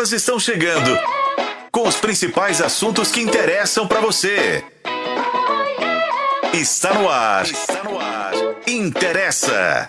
Elas estão chegando com os principais assuntos que interessam para você. Está no ar. Está no ar. Interessa.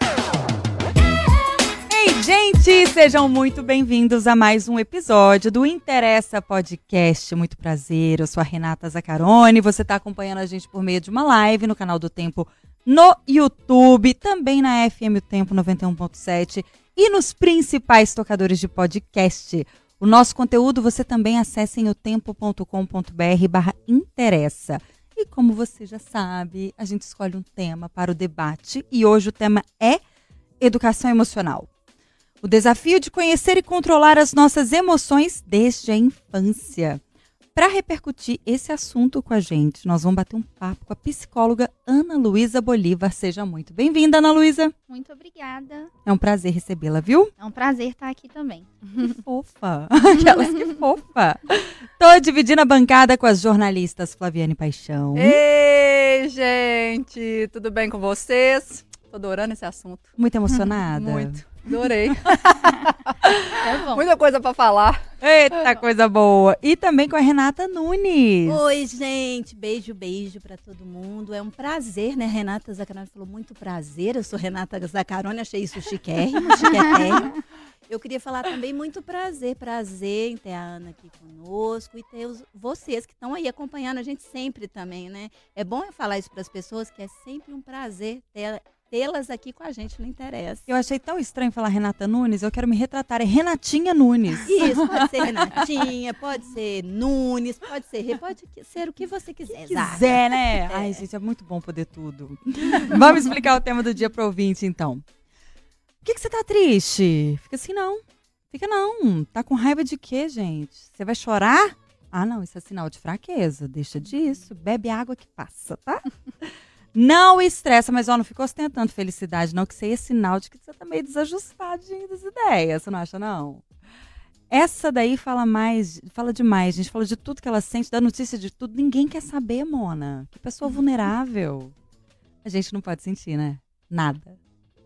Ei, gente, sejam muito bem-vindos a mais um episódio do Interessa Podcast. Muito prazer, eu sou a Renata Zaccaroni. Você está acompanhando a gente por meio de uma live no canal do Tempo no YouTube, também na FM Tempo 91.7 e nos principais tocadores de podcast. O nosso conteúdo você também acessa em otempo.com.br barra interessa. E como você já sabe, a gente escolhe um tema para o debate e hoje o tema é educação emocional. O desafio de conhecer e controlar as nossas emoções desde a infância. Para repercutir esse assunto com a gente, nós vamos bater um papo com a psicóloga Ana Luísa Bolívar. Seja muito bem-vinda, Ana Luísa. Muito obrigada. É um prazer recebê-la, viu? É um prazer estar aqui também. Que fofa. Aquelas que fofa. Tô dividindo a bancada com as jornalistas Flaviane Paixão. Ei, gente, tudo bem com vocês? Tô adorando esse assunto. Muito emocionada? Muito. Adorei. É bom. Muita coisa pra falar. Eita, coisa boa. E também com a Renata Nunes. Oi, gente. Beijo, beijo pra todo mundo. É um prazer, né? Renata Zaccaroni falou muito prazer. Eu sou Renata Zaccaroni, achei isso chiquérrimo, chiquérrimo. Eu queria falar também muito prazer, prazer em ter a Ana aqui conosco e ter os- vocês que estão aí acompanhando a gente sempre também, né? É bom eu falar isso para as pessoas que é sempre um prazer ter- tê-las aqui com a gente, não interessa. Eu achei tão estranho falar Renata Nunes, eu quero me retratar. É Renatinha Nunes. Isso, pode ser Renatinha, pode ser Nunes, pode ser, pode ser o que você quiser. Zaca. quiser, né? Ai, gente, é muito bom poder tudo. Vamos explicar o tema do dia pro ouvinte, então. Por que, que você tá triste? Fica assim, não. Fica não. Tá com raiva de quê, gente? Você vai chorar? Ah, não, isso é sinal de fraqueza. Deixa disso. Bebe água que passa, tá? Não estressa, mas ó, não fica ostentando felicidade, não, que isso aí é sinal de que você tá meio desajustadinho das ideias, você não acha, não? Essa daí fala mais, fala demais, gente. Fala de tudo que ela sente, dá notícia de tudo. Ninguém quer saber, Mona. Que pessoa vulnerável. A gente não pode sentir, né? Nada.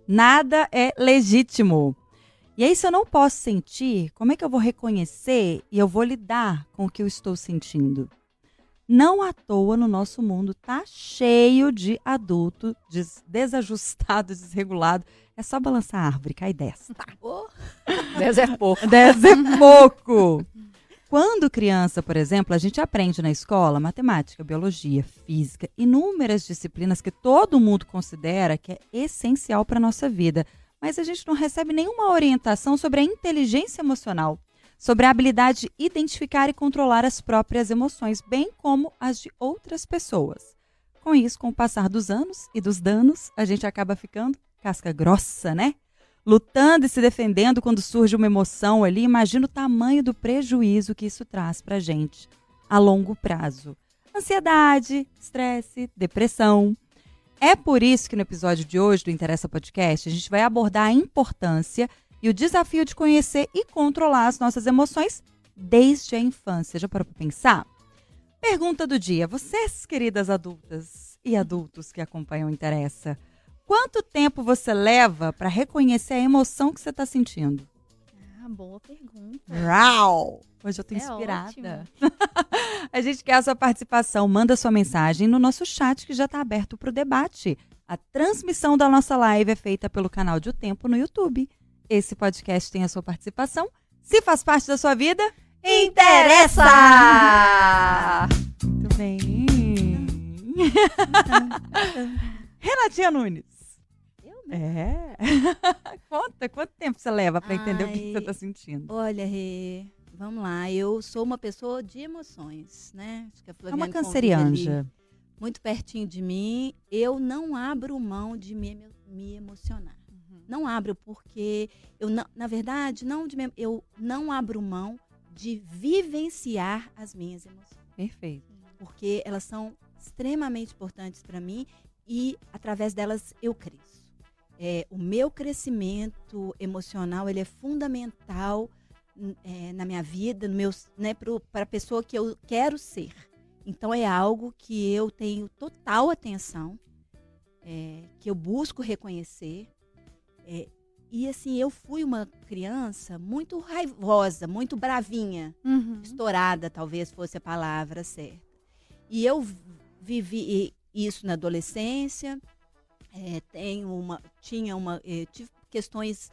Nada é legítimo. E aí, se eu não posso sentir, como é que eu vou reconhecer e eu vou lidar com o que eu estou sentindo? Não à toa no nosso mundo tá cheio de adulto des- desajustado, desregulado. É só balançar a árvore, cai dessa. Oh, Dez é pouco. Dez é pouco. Quando criança, por exemplo, a gente aprende na escola matemática, biologia, física, inúmeras disciplinas que todo mundo considera que é essencial para nossa vida, mas a gente não recebe nenhuma orientação sobre a inteligência emocional, sobre a habilidade de identificar e controlar as próprias emoções, bem como as de outras pessoas. Com isso, com o passar dos anos e dos danos, a gente acaba ficando casca grossa, né? lutando e se defendendo quando surge uma emoção ali, imagina o tamanho do prejuízo que isso traz pra gente a longo prazo. Ansiedade, estresse, depressão. É por isso que no episódio de hoje do Interessa Podcast, a gente vai abordar a importância e o desafio de conhecer e controlar as nossas emoções desde a infância. Já parou para pensar? Pergunta do dia. Vocês, queridas adultas e adultos que acompanham o Interessa, quanto tempo você leva para reconhecer a emoção que você está sentindo? Ah, boa pergunta. Rau! Hoje eu tô É inspirada. a gente quer a sua participação. Manda sua mensagem no nosso chat que já está aberto para o debate. A transmissão da nossa live é feita pelo canal de O Tempo no YouTube. Esse podcast tem a sua participação. Se faz parte da sua vida, interessa! muito bem. Renatinha Nunes. Eu É. Conta, quanto tempo você leva para entender o que, você está sentindo? Olha, Rê, vamos lá. Eu sou uma pessoa de emoções, né? Acho que a É uma cancerianja. Muito pertinho de mim. Eu não abro mão de me, me emocionar. Não abro porque eu não, na verdade, não de eu não abro mão de vivenciar as minhas emoções, Perfeito. porque elas são extremamente importantes para mim e através delas eu cresço. É, o meu crescimento emocional ele é fundamental n- é, na minha vida, no meus, né, para a pessoa que eu quero ser. Então é algo que eu tenho total atenção, é, que eu busco reconhecer. É, e assim, eu fui uma criança muito raivosa, muito bravinha. Uhum. Estourada, talvez fosse a palavra certa. E eu vivi isso na adolescência. É, tenho uma, tinha uma, eh, tive questões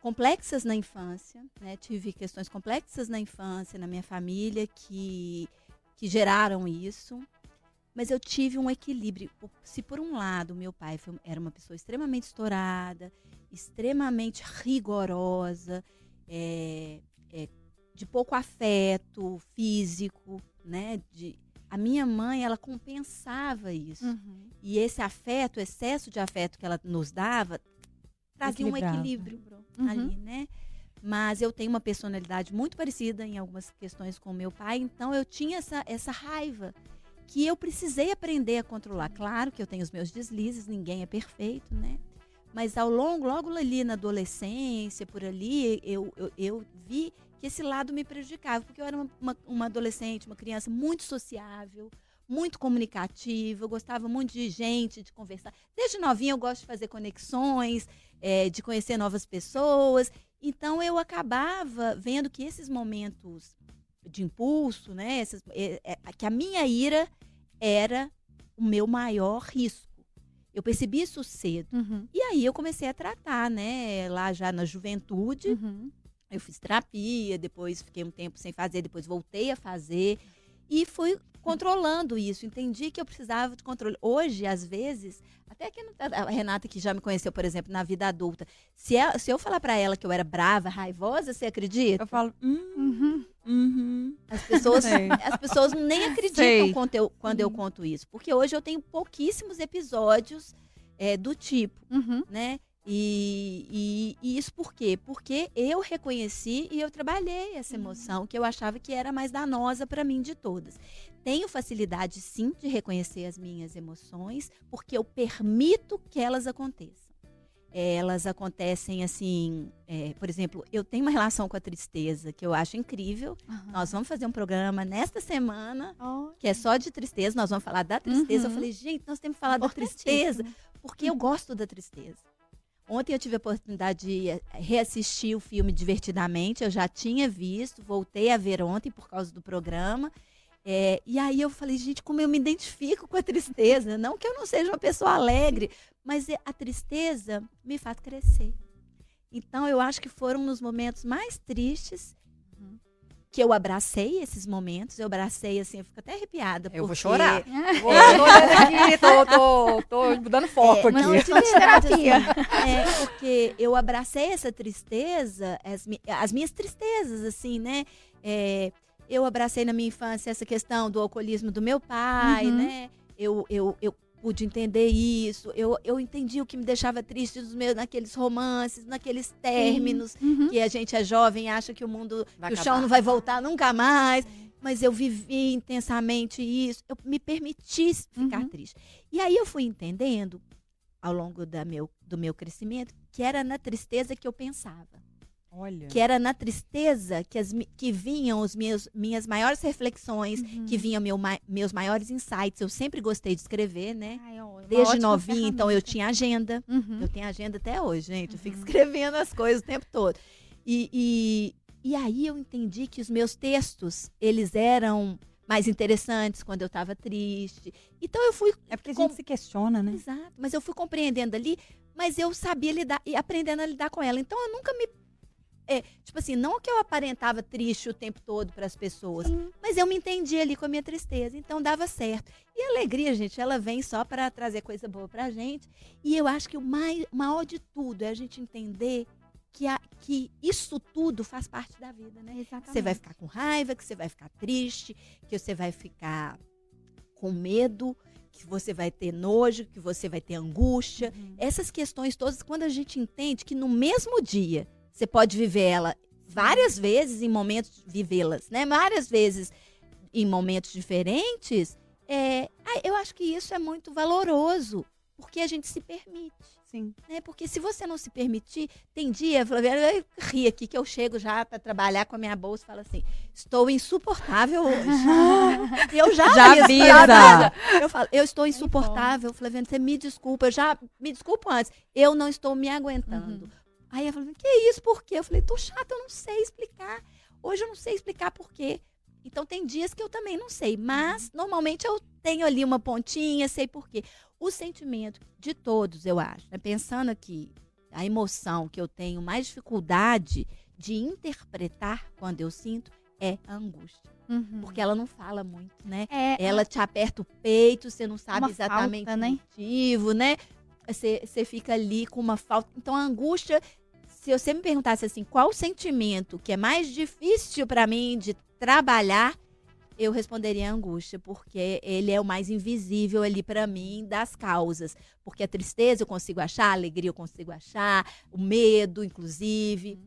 complexas na infância, né? Tive questões complexas na infância, na minha família, que, que geraram isso. Mas eu tive um equilíbrio. Se por um lado meu pai foi, era uma pessoa extremamente estourada, extremamente rigorosa, é, é, de pouco afeto físico, né? De, a minha mãe, ela compensava isso. Uhum. E esse afeto, o excesso de afeto que ela nos dava, trazia um equilíbrio Uhum. ali, né? Mas eu tenho uma personalidade muito parecida em algumas questões com meu pai, então eu tinha essa, essa raiva que eu precisei aprender a controlar. Claro que eu tenho os meus deslizes, ninguém é perfeito, né? Mas ao longo, logo ali na adolescência, por ali, eu, eu, eu vi que esse lado me prejudicava, porque eu era uma, uma, uma adolescente, uma criança muito sociável, muito comunicativa, eu gostava muito de gente, de conversar. Desde novinha eu gosto de fazer conexões, eh, de conhecer novas pessoas. Então eu acabava vendo que esses momentos de impulso, né, essas- eh, eh, que a minha ira era o meu maior risco. Eu percebi isso cedo. Uhum. E aí eu comecei a tratar, né, lá já na juventude. Uhum. Eu fiz terapia, depois fiquei um tempo sem fazer, depois voltei a fazer e fui controlando isso. Entendi que eu precisava de controle. Hoje, às vezes, até que tá- a Renata que já me conheceu, por exemplo, na vida adulta, se, ela- se eu falar pra ela que eu era brava, raivosa, você acredita? Eu falo, hum, Uhum. uhum. As pessoas, Sei. as pessoas nem acreditam Sei. quando eu, quando eu conto isso, porque hoje eu tenho pouquíssimos episódios é, do tipo Uhum. né? E, e- e isso por quê? Porque eu reconheci e eu trabalhei essa emoção que eu achava que era mais danosa para mim de todas. Tenho facilidade, sim, de reconhecer as minhas emoções, porque eu permito que elas aconteçam. Elas acontecem assim, é, por exemplo, eu tenho uma relação com a tristeza que eu acho incrível. Aham. Nós vamos fazer um programa nesta semana que é só de tristeza. Nós vamos falar da tristeza. Eu Uhum. falei, gente, nós temos que falar da tristeza porque eu gosto da tristeza. Ontem eu tive a oportunidade de eh, reassistir o filme Divertidamente, eu já tinha visto, voltei a ver ontem por causa do programa. É, e aí eu falei, gente, como eu me identifico com a tristeza. Não que eu não seja uma pessoa alegre, mas é- a tristeza me faz crescer. Então eu acho que foram nos momentos mais tristes Uhum. que eu abracei esses momentos. Eu abracei assim, eu fico até arrepiada. Eu vou porque- chorar. Vou, tô tô, tô, tô dando foco É, mas aqui. de verdade, assim, é, porque eu abracei essa tristeza, as, as minhas tristezas, assim, né? É, eu abracei na minha infância essa questão do alcoolismo do meu pai, Uhum. né? Eu, eu, eu pude entender isso. Eu, eu entendi o que me deixava triste nos meus, naqueles romances, naqueles términos, Uhum. que a gente é jovem e acha que o mundo, que o chão não vai voltar nunca mais. Mas eu vivi intensamente isso. Eu me permiti ficar Uhum. triste. E aí eu fui entendendo, ao longo da meu, do meu crescimento, que era na tristeza que eu pensava. Olha. Que era na tristeza que, as, que vinham os meus, minhas maiores reflexões, Uhum. que vinham meu, meus maiores insights. Eu sempre gostei de escrever, né? Ai, ó, uma Desde novinha, então eu tinha agenda. Uhum. Eu tenho agenda até hoje, gente. Eu fico Uhum. escrevendo as coisas o tempo todo. E, e, e aí eu entendi que os meus textos, eles eram mais interessantes quando eu estava triste. Então eu fui. É porque a com- gente se questiona, né? Exato. Mas eu fui compreendendo ali, mas eu sabia lidar e aprendendo a lidar com ela. Então eu nunca me. É, tipo assim, não que eu aparentava triste o tempo todo para as pessoas, Sim. mas eu me entendi ali com a minha tristeza, então dava certo. E a alegria, gente, ela vem só para trazer coisa boa pra gente. E eu acho que o mais, maior de tudo é a gente entender que, a, que isso tudo faz parte da vida, né? Exatamente. Você vai ficar com raiva, que você vai ficar triste, que você vai ficar com medo, que você vai ter nojo, que você vai ter angústia. Uhum. Essas questões todas, quando a gente entende que no mesmo dia você pode viver ela várias vezes em momentos, vivê-las, né? Várias vezes em momentos diferentes, é, eu acho que isso é muito valoroso, porque a gente se permite Sim. né? Porque se você não se permitir, tem dia, Flaviana, eu ri aqui que eu chego já para trabalhar com a minha bolsa e falo assim: estou insuportável hoje. eu já, Já avisa. Eu falo, eu estou insuportável, Flaviana, você me desculpa, eu já me desculpo antes. Eu não estou me aguentando. Aí ela falou, que isso, por quê? Eu falei, tô chata, eu não sei explicar. Hoje eu não sei explicar por quê. Então tem dias que eu também não sei, mas normalmente eu tenho ali uma pontinha, sei por quê. O sentimento de todos, eu acho, né? pensando aqui, a emoção que eu tenho mais dificuldade de interpretar quando eu sinto é a angústia. Uhum. Porque ela não fala muito, né? é, Ela te aperta o peito, você não sabe exatamente falta, o né? motivo, né? Você, você fica ali com uma falta. Então, a angústia, se você me perguntasse assim, qual o sentimento que é mais difícil para mim de trabalhar, eu responderia angústia, porque ele é o mais invisível ali para mim das causas. Porque a tristeza eu consigo achar, a alegria eu consigo achar, o medo, inclusive.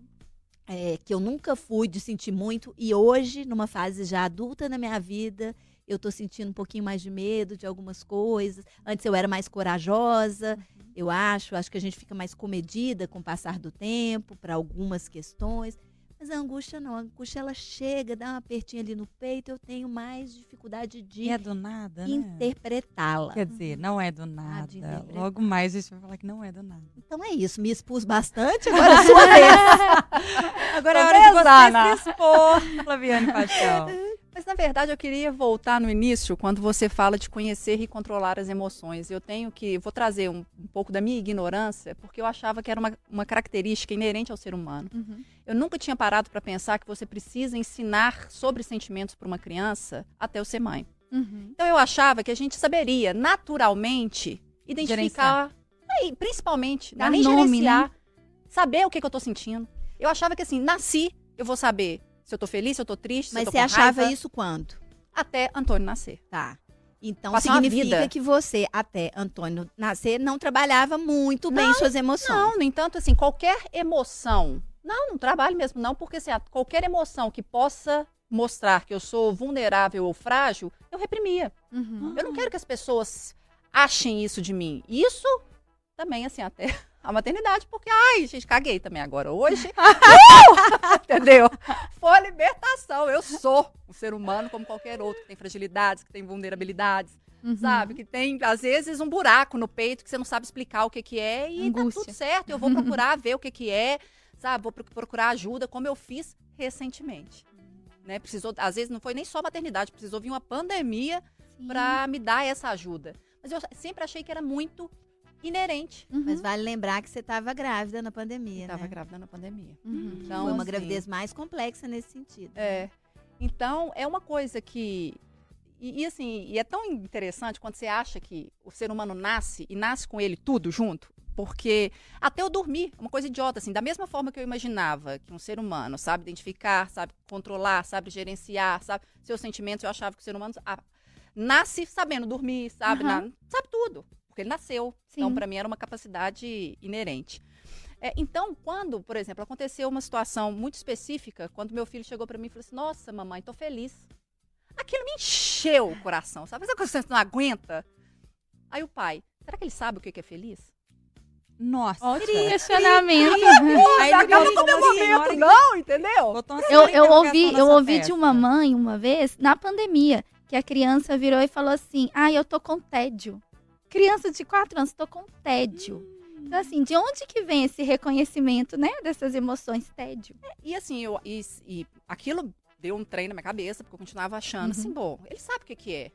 é, que eu nunca fui de sentir muito e hoje, numa fase já adulta na minha vida, eu tô sentindo um pouquinho mais de medo de algumas coisas. Antes eu era mais corajosa, eu acho. Acho que a gente fica mais comedida com o passar do tempo para algumas questões. Mas a angústia não. A angústia ela chega, dá um apertinho ali no peito, eu tenho mais dificuldade de é nada, né? interpretá-la. Quer dizer, não é do nada. de interpretar. Logo mais a gente vai falar que não é do nada. Então é isso, me expus bastante, agora é a sua vez. Agora é Tô hora de você pesada. se expor, Flaviane Paixão. Mas na verdade eu queria voltar no início, quando você fala de conhecer e controlar as emoções. Eu tenho que. Vou trazer um, um pouco da minha ignorância, porque eu achava que era uma, uma característica inerente ao ser humano. Uhum. Eu nunca tinha parado para pensar que você precisa ensinar sobre sentimentos para uma criança até eu ser mãe. Uhum. Então eu achava que a gente saberia naturalmente identificar, e principalmente, é Dar nem nome, gerenciar, saber o que, que eu tô sentindo. Eu achava que assim, nasci, eu vou saber se eu tô feliz, se eu tô triste, se Mas eu tô você achava raiva, isso quando? até Antônio nascer. Tá. Então Passar significa que você, até Antônio nascer, não trabalhava muito bem suas emoções. Não, no entanto, assim, qualquer emoção. Não, não trabalho mesmo, não, porque assim, qualquer emoção que possa mostrar que eu sou vulnerável ou frágil, eu reprimia. Uhum. Eu não quero que as pessoas achem isso de mim. Isso também, assim, até a maternidade, porque, ai, gente, caguei também agora. Hoje, uh! entendeu? Foi a libertação. Eu sou um ser humano como qualquer outro, que tem fragilidades, que tem vulnerabilidades, Uhum. sabe? Que tem, às vezes, um buraco no peito que você não sabe explicar o que, que é e tá Angústia. tudo certo. Eu vou procurar ver o que, que é, sabe? Vou pro- procurar ajuda, como eu fiz recentemente. Né? Precisou, às vezes não foi nem só maternidade, precisou vir uma pandemia para me dar essa ajuda. Mas eu sempre achei que era muito inerente. Uhum. Mas vale lembrar que você estava grávida na pandemia, Estava né? grávida na pandemia. Uhum. Então, Foi uma assim, gravidez mais complexa nesse sentido. É. Então, é uma coisa que. E, e, assim, e é tão interessante quando você acha que o ser humano nasce e nasce com ele tudo junto. Porque até eu dormir, uma coisa idiota, assim, da mesma forma que eu imaginava que um ser humano sabe identificar, sabe controlar, sabe gerenciar, sabe seus sentimentos, eu achava que o ser humano ah, nasce sabendo dormir, sabe, Aham. na- sabe tudo, porque ele nasceu. Então, Sim. para mim, era uma capacidade inerente. É, então, quando, por exemplo, aconteceu uma situação muito específica, quando meu filho chegou para mim e falou assim: Nossa, mamãe, tô feliz. Aquilo me encheu o coração, sabe? Sabe quando você não aguenta? Aí o pai, será que ele sabe o que é feliz? Nossa. Ótimo questionamento. Aí ele acaba com o meu momento, que- não, entendeu? Eu, eu ouvi, eu ouvi de uma mãe uma vez, na pandemia, que a criança virou e falou assim: Ah, eu tô com tédio. Criança de 4 anos, tô com tédio. Então, assim, de onde que vem esse reconhecimento, né? Dessas emoções, tédio? E assim, eu, e, e aquilo deu um trem na minha cabeça, porque eu continuava achando assim, bom, ele sabe o que, que é.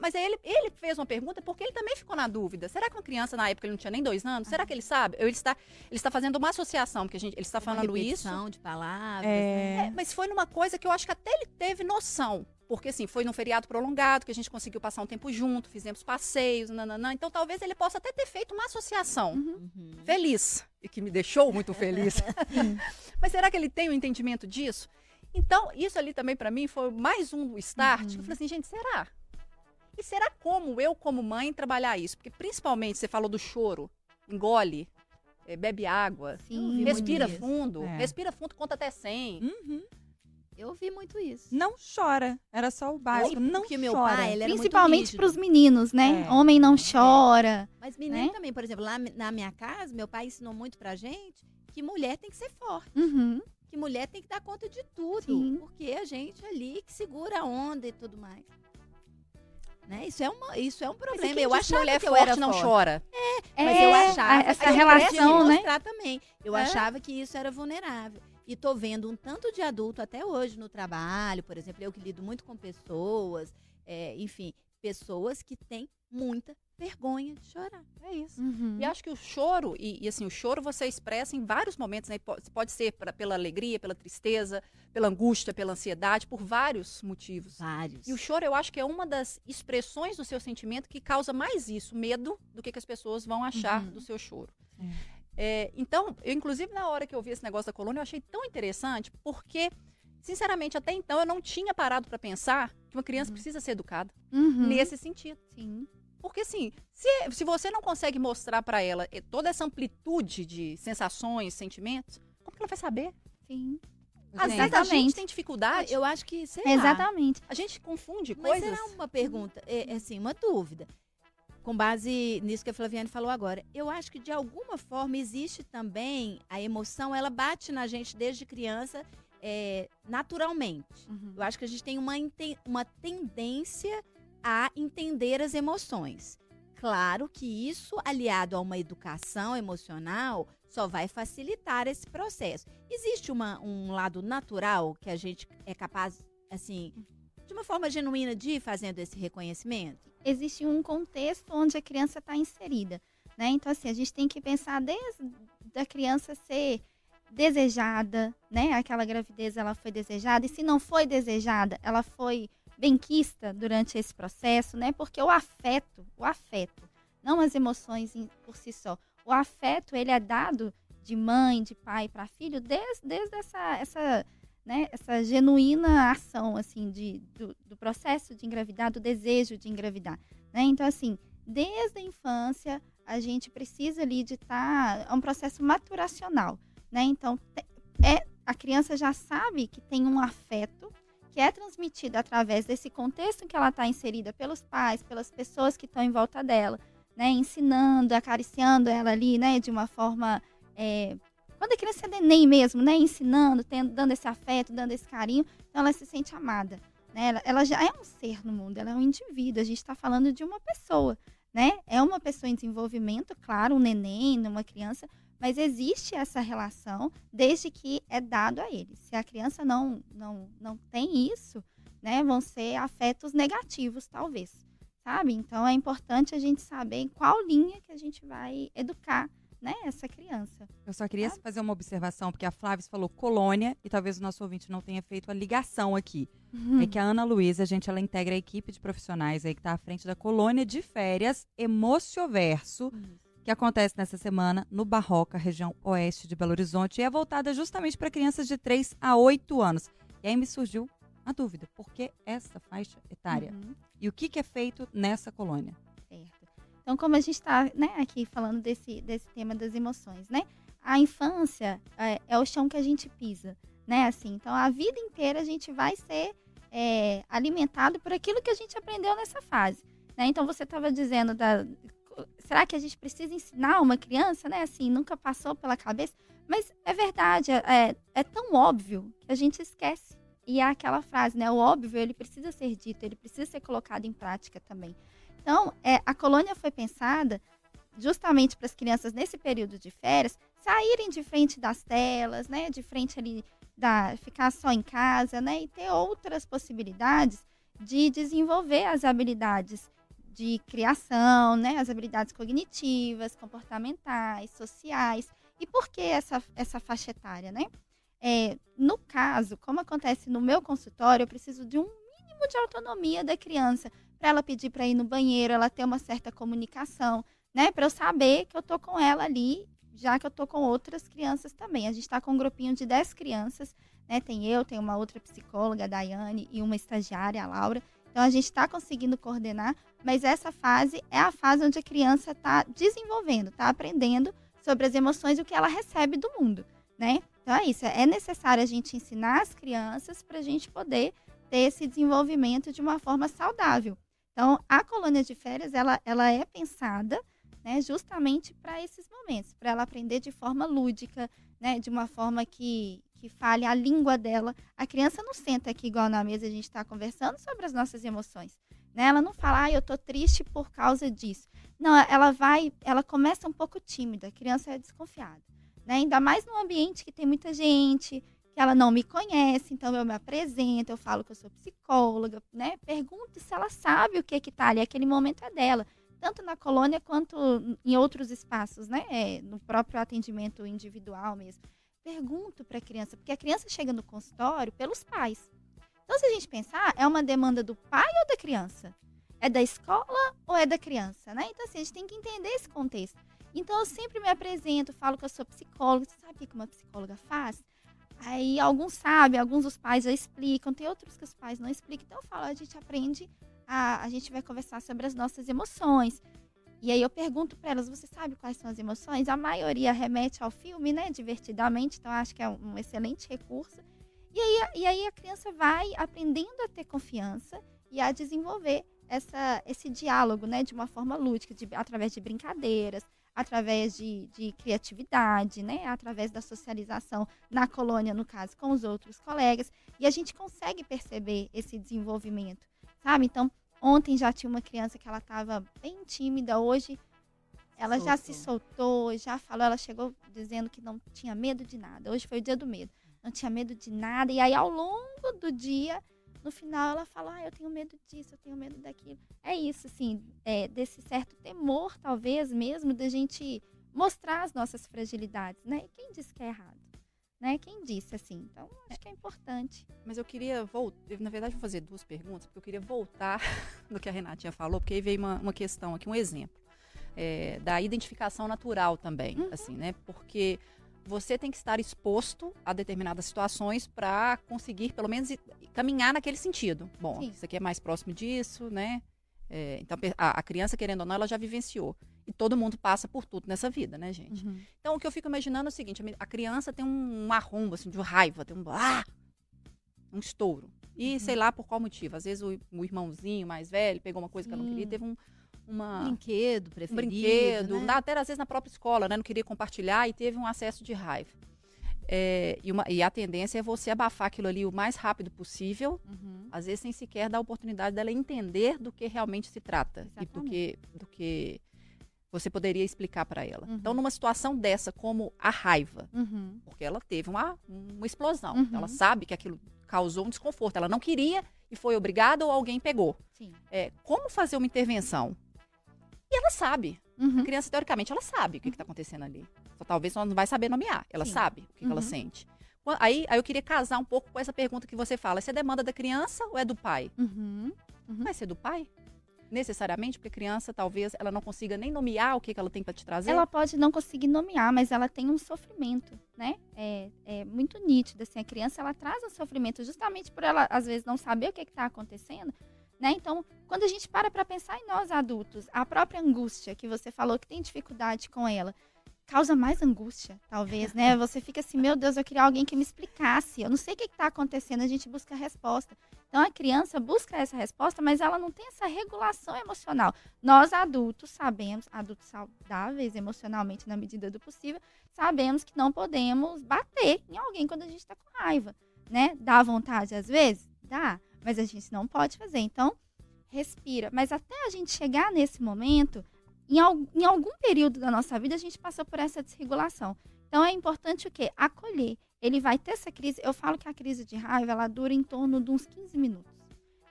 Mas aí ele, ele fez uma pergunta porque ele também ficou na dúvida. Será que uma criança, na época, ele não tinha nem dois anos? Será que ele sabe? Ele está, ele está fazendo uma associação, porque a gente, ele está Uma falando isso. de palavras. É. né? É, mas foi numa coisa que eu acho que até ele teve noção. Porque, assim, foi num feriado prolongado que a gente conseguiu passar um tempo junto, fizemos passeios, nananã. Então, talvez ele possa até ter feito uma associação Uhum. feliz. E que me deixou muito feliz. mas será que ele tem o entendimento disso? Então, isso ali também, pra mim, foi mais um start. que Eu falei assim, gente, será? E será como eu, como mãe, trabalhar isso? Porque, principalmente, você falou do choro. Engole, eh, bebe água, Sim, respira fundo. É. Respira fundo, conta até 100. Uhum. Eu ouvi muito isso. Não chora. Era só o básico. Não chora. pai, ele era muito Principalmente rígido. pros meninos, né? É. Homem não chora. Mas menino né? também, por exemplo, lá na minha casa, meu pai ensinou muito pra gente que mulher tem que ser forte. Uhum. Que mulher tem que dar conta de tudo. Sim. Porque a gente ali que segura a onda e tudo mais. Né? Isso, é uma, isso é um problema. Eu disse que mulher que eu forte não forte. chora. Mas É, eu achava essa que eu relação, né? mostrar também. Eu É. achava que isso era vulnerável. E tô vendo um tanto de adulto até hoje no trabalho, por exemplo, eu que lido muito com pessoas, é, enfim, pessoas que têm muita vergonha de chorar. É isso. Uhum. E acho que o choro, e, e, assim, o choro você expressa em vários momentos, né? Pode, pode ser pra- pela alegria, pela tristeza, pela angústia, pela ansiedade, por vários motivos. Vários. E o choro, eu acho que é uma das expressões do seu sentimento que causa mais isso, medo do que, que as pessoas vão achar Uhum. do seu choro. É, então, eu, inclusive, na hora que eu vi esse negócio da coluna, eu achei tão interessante, porque, sinceramente, até então eu não tinha parado para pensar que uma criança precisa ser educada Uhum. nesse sentido. Sim. Porque, assim, se, se você não consegue mostrar para ela eh, toda essa amplitude de sensações, sentimentos, como que ela vai saber? Sim. Às vezes a gente Exatamente. tem dificuldade, Eu acho que, sei lá, Exatamente. a gente confunde Mas coisas. será uma pergunta, é, é assim, uma dúvida. Com base nisso que a Flaviane falou agora, eu acho que de alguma forma existe também a emoção, ela bate na gente desde criança é, naturalmente. Uhum. Eu acho que a gente tem uma, uma tendência a entender as emoções. Claro que isso, aliado a uma educação emocional, só vai facilitar esse processo. Existe uma- um lado natural que a gente é capaz, assim, de uma forma genuína de ir fazendo esse reconhecimento? existe um contexto onde a criança está inserida, né? Então assim, a gente tem que pensar desde a criança ser desejada, né? Aquela gravidez ela foi desejada e se não foi desejada, ela foi benquista durante esse processo, né? Porque o afeto, o afeto, não as emoções em- por si só, o afeto ele é dado de mãe, de pai para filho desde, desde essa essa né, essa genuína ação assim de, do, do processo de engravidar, do desejo de engravidar, né? Então assim, desde a infância a gente precisa ali de estar é um processo maturacional, né? Então é a criança já sabe que tem um afeto que é transmitido através desse contexto em que ela está inserida pelos pais, pelas pessoas que estão em volta dela, né? Ensinando, acariciando ela ali, né? De uma forma é, quando a criança é neném mesmo, né? Ensinando, tendo, dando esse afeto, dando esse carinho, então ela se sente amada. Né? Ela, ela já é um ser no mundo, ela é um indivíduo. A gente está falando de uma pessoa, né? É uma pessoa em desenvolvimento, claro, um neném, uma criança, mas existe essa relação desde que é dado a ele. Se a criança não, não, não tem isso, né? Vão ser afetos negativos, talvez, sabe? Então é importante a gente saber qual linha que a gente vai educar, né? Essa criança. Eu só queria fazer uma observação, porque a Flávia falou colônia, e talvez o nosso ouvinte não tenha feito a ligação aqui. É que a Ana Luísa, a gente, ela integra a equipe de profissionais aí que está à frente da colônia de férias Emocioverso, que acontece nessa semana no Barroca, região oeste de Belo Horizonte, e é voltada justamente para crianças de 3 a 8 anos. E aí me surgiu a dúvida, por que essa faixa etária? Uhum. E o que, que é feito nessa colônia? Então, como a gente está né, aqui falando desse, desse tema das emoções, né? A infância é, é o chão que a gente pisa, né? Assim, então, a vida inteira a gente vai ser é, alimentado por aquilo que a gente aprendeu nessa fase. Né? Então, você estava dizendo da... Será que a gente precisa ensinar uma criança, né? Assim, nunca passou pela cabeça. Mas é verdade, é, é tão óbvio que a gente esquece. E é aquela frase, né? O óbvio, ele precisa ser dito, ele precisa ser colocado em prática também. Então, é, a colônia foi pensada justamente para as crianças nesse período de férias saírem de frente das telas, né, de frente ali da ficar só em casa, né, e ter outras possibilidades de desenvolver as habilidades de criação, né, as habilidades cognitivas, comportamentais, sociais. E por que essa essa faixa etária, né? É, no caso, como acontece no meu consultório, eu preciso de um mínimo de autonomia da criança para ela pedir para ir no banheiro, ela ter uma certa comunicação, né? Para eu saber que eu tô com ela ali, já que eu tô com outras crianças também. A gente está com um grupinho de 10 crianças, né? Tem eu, tem uma outra psicóloga, a Daiane, e uma estagiária, a Laura. Então a gente está conseguindo coordenar, mas essa fase é a fase onde a criança está desenvolvendo, está aprendendo sobre as emoções e o que ela recebe do mundo, né? Então é isso, é necessário a gente ensinar as crianças para a gente poder ter esse desenvolvimento de uma forma saudável. Então, a colônia de férias, ela, ela é pensada né, justamente para esses momentos, para ela aprender de forma lúdica, né, de uma forma que, que fale a língua dela. A criança não senta aqui igual na mesa, a gente está conversando sobre as nossas emoções. Né? Ela não fala, ah, eu tô triste por causa disso. Não, ela vai, ela começa um pouco tímida, a criança é desconfiada. Né? Ainda mais num ambiente que tem muita gente, que ela não me conhece, então eu me apresento, eu falo que eu sou psicóloga, né? Pergunto se ela sabe o que que tá ali, aquele momento é dela, tanto na colônia quanto em outros espaços, né? É, no próprio atendimento individual mesmo. Pergunto para a criança, porque a criança chega no consultório pelos pais. Então, se a gente pensar, é uma demanda do pai ou da criança? É da escola ou é da criança, né? Então, assim, a gente tem que entender esse contexto. Então, eu sempre me apresento, falo que eu sou psicóloga. Você sabe o que uma psicóloga faz? Aí alguns sabem, alguns dos pais já explicam, tem outros que os pais não explicam. Então eu falo, a gente aprende, a, a gente vai conversar sobre as nossas emoções. E aí eu pergunto para elas, você sabe quais são as emoções? A maioria remete ao filme, né, divertidamente, então acho que é um excelente recurso. E aí, e aí a criança vai aprendendo a ter confiança e a desenvolver essa, esse diálogo, né, de uma forma lúdica, de, através de brincadeiras, através de, de, criatividade, né? através da socialização na colônia, no caso, com os outros colegas. E a gente consegue perceber esse desenvolvimento, sabe? Então, ontem já tinha uma criança que ela estava bem tímida, hoje ela Soltou. já se soltou, já falou, ela chegou dizendo que não tinha medo de nada. Hoje foi o dia do medo. Não tinha medo de nada. E aí, ao longo do dia, no final ela fala, ah, eu tenho medo disso, eu tenho medo daquilo. É isso, assim, é, desse certo temor, talvez mesmo, da gente mostrar as nossas fragilidades, né? E quem disse que é errado? Né? Quem disse assim? Então, acho que é importante. Mas eu queria voltar, na verdade, vou fazer duas perguntas, porque eu queria voltar no que a Renatinha falou, porque aí veio uma, uma questão aqui, um exemplo. É, da identificação natural também, uhum. assim, né? Porque você tem que estar exposto a determinadas situações para conseguir, pelo menos, caminhar naquele sentido. Bom, Sim. isso aqui é mais próximo disso, né? É, então, a, a, criança, querendo ou não, ela já vivenciou. E todo mundo passa por tudo nessa vida, né, gente? Uhum. Então, o que eu fico imaginando é o seguinte: a criança tem um, um arrombo, assim, de raiva, tem um. Ah! Um estouro. E uhum. sei lá por qual motivo. Às vezes o, o irmãozinho mais velho pegou uma coisa que ela não queria, teve um, uma brinquedo preferido, um brinquedo, né? até às vezes na própria escola, né? Não queria compartilhar e teve um acesso de raiva. É, e, uma, e, a tendência é você abafar aquilo ali o mais rápido possível, uhum. às vezes sem sequer dar a oportunidade dela entender do que realmente se trata Exatamente. e do que, do que você poderia explicar para ela. Uhum. Então, numa situação dessa, como a raiva, uhum. porque ela teve uma, uma explosão, uhum. ela sabe que aquilo causou um desconforto, ela não queria e foi obrigada ou alguém pegou. É, como fazer uma intervenção? E ela sabe. Uhum. A criança, teoricamente, ela sabe o que está acontecendo ali. Só talvez ela não vai saber nomear. Ela Sim. sabe o que, uhum. que, ela uhum. sente. Aí, aí eu queria casar um pouco com essa pergunta que você fala. Se é demanda da criança ou é do pai? Uhum. uhum. Vai ser do pai? necessariamente, porque a criança talvez ela não consiga nem nomear o que, que ela tem para te trazer? Ela pode não conseguir nomear, mas ela tem um sofrimento, né? É, é muito nítido, assim, a criança ela traz um sofrimento justamente por ela às vezes não saber o que está acontecendo, né? Então, quando a gente para para pensar em nós adultos, a própria angústia que você falou que tem dificuldade com ela, causa mais angústia, talvez, né? Você fica assim, meu Deus, eu queria alguém que me explicasse. Eu não sei o que está acontecendo, a gente busca a resposta. Então a criança busca essa resposta, mas ela não tem essa regulação emocional. Nós adultos sabemos, adultos saudáveis emocionalmente na medida do possível, sabemos que não podemos bater em alguém quando a gente está com raiva, né? Dá vontade às vezes? Dá. Mas a gente não pode fazer. Então, respira. Mas até a gente chegar nesse momento, em, em algum período da nossa vida, a gente passou por essa desregulação. Então, é importante o quê? Acolher. Ele vai ter essa crise. Eu falo que a crise de raiva, ela dura em torno de uns 15 minutos.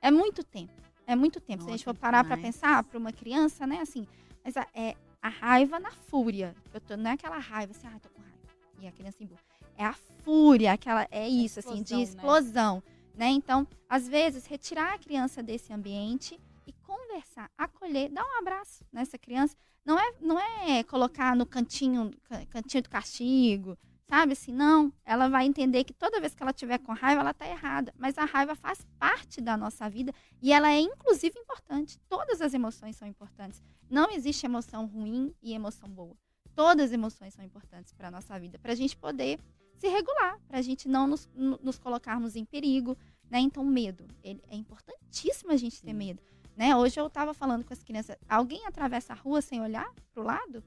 É muito tempo. É muito tempo. Nossa, Se a gente for parar para pensar, para uma criança, né, assim, mas a, é a raiva na fúria. Eu tô, não é aquela raiva assim, ah, tô com raiva. E a criança emburra. É a fúria, aquela, é isso, explosão, assim, de explosão. Né? Né? Então, às vezes, retirar a criança desse ambiente e conversar, acolher, dar um abraço nessa criança. Não é, não é colocar no cantinho, cantinho do castigo, sabe? Assim, não. Ela vai entender que toda vez que ela tiver com raiva, ela está errada. Mas a raiva faz parte da nossa vida e ela é, inclusive, importante. Todas as emoções são importantes. Não existe emoção ruim e emoção boa. Todas as emoções são importantes para a nossa vida, para a gente poder se regular, para a gente não nos, nos, colocarmos em perigo, né? Então, medo. Ele, é importantíssimo a gente ter medo. Né? Hoje eu estava falando com as crianças, alguém atravessa a rua sem olhar para o lado?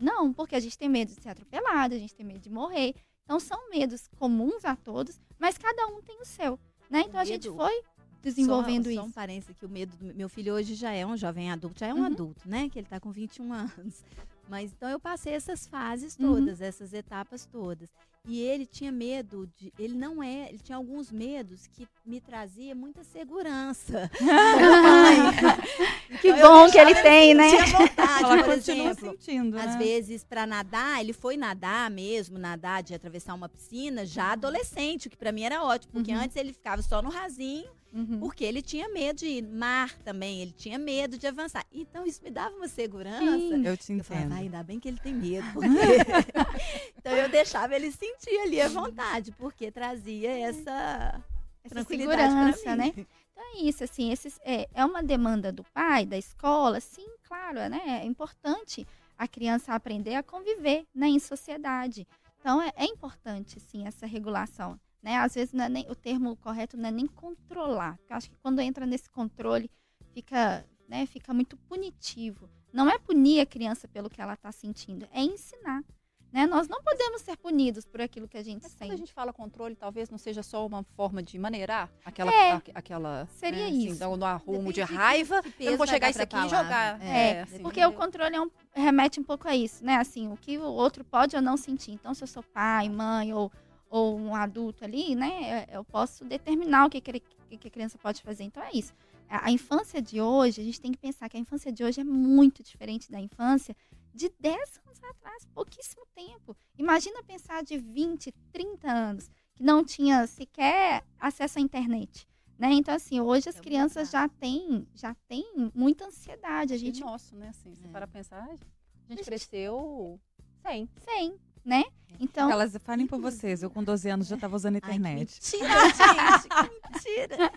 Não, porque a gente tem medo de ser atropelado, a gente tem medo de morrer. Então, são medos comuns a todos, mas cada um tem o seu. Né? Então, a gente foi desenvolvendo só, isso. Só um parênteses que o medo do meu filho hoje já é um jovem adulto, já é um Uhum. adulto, né? Que ele tá com 21 anos. Mas então eu passei essas fases Uhum. todas, essas etapas todas. E ele tinha medo de. Ele não é. Ele tinha alguns medos que me trazia muita segurança. Que Então, bom que ele tem, né? vontade, Ela por continua exemplo. sentindo, Às né? vezes, para nadar, ele foi nadar mesmo, nadar de atravessar uma piscina, já adolescente, o que para mim era ótimo, porque Uhum. antes ele ficava só no rasinho, Uhum. porque ele tinha medo de ir. Mar também, ele tinha medo de avançar. Então, isso me dava uma segurança. Sim. Eu te Eu falava, entendo. "Ai, ainda bem que ele tem medo. porque-" então, eu deixava ele sentir ali à vontade, porque trazia essa, Essa tranquilidade segurança, mim. né? Então é isso, assim, esses, é, é uma demanda do pai, da escola, sim, claro, né? É importante a criança aprender a conviver né, em sociedade. Então é, é importante, sim, essa regulação. Né? Às vezes não é nem, o termo correto não é nem controlar. Eu acho que quando entra nesse controle fica, né, fica muito punitivo. Não é punir a criança pelo que ela está sentindo, é ensinar. Né? Nós não podemos ser punidos por aquilo que a gente Mas quando a sente. gente fala controle, talvez não seja só uma forma de maneirar aquela. É. a- aquela Seria né, assim, isso. dar um arrumo de Depende de raiva. que Eu não vou chegar isso aqui e palavra. jogar. É, assim, Porque entendeu? o controle é um- remete um pouco a isso, né? Assim, o que o outro pode ou não sentir. Então, se eu sou pai, mãe ou, ou um adulto ali, né? Eu eu posso determinar o que, que, a criança pode fazer. Então, é isso. A, a infância de hoje, a gente tem que pensar que a infância de hoje é muito diferente da infância de 10 anos atrás, pouquíssimo tempo. Imagina pensar de 20, 30 anos, que não tinha sequer acesso à internet. Né? Então, assim, hoje as É crianças já têm, já têm muita ansiedade. A E gente nosso, né? Assim, É. para pensar, a gente gente- cresceu sem. tem, né? Então, Elas falem por vocês. Eu com 12 anos já estava usando Ai, internet. que mentira, gente, que mentira.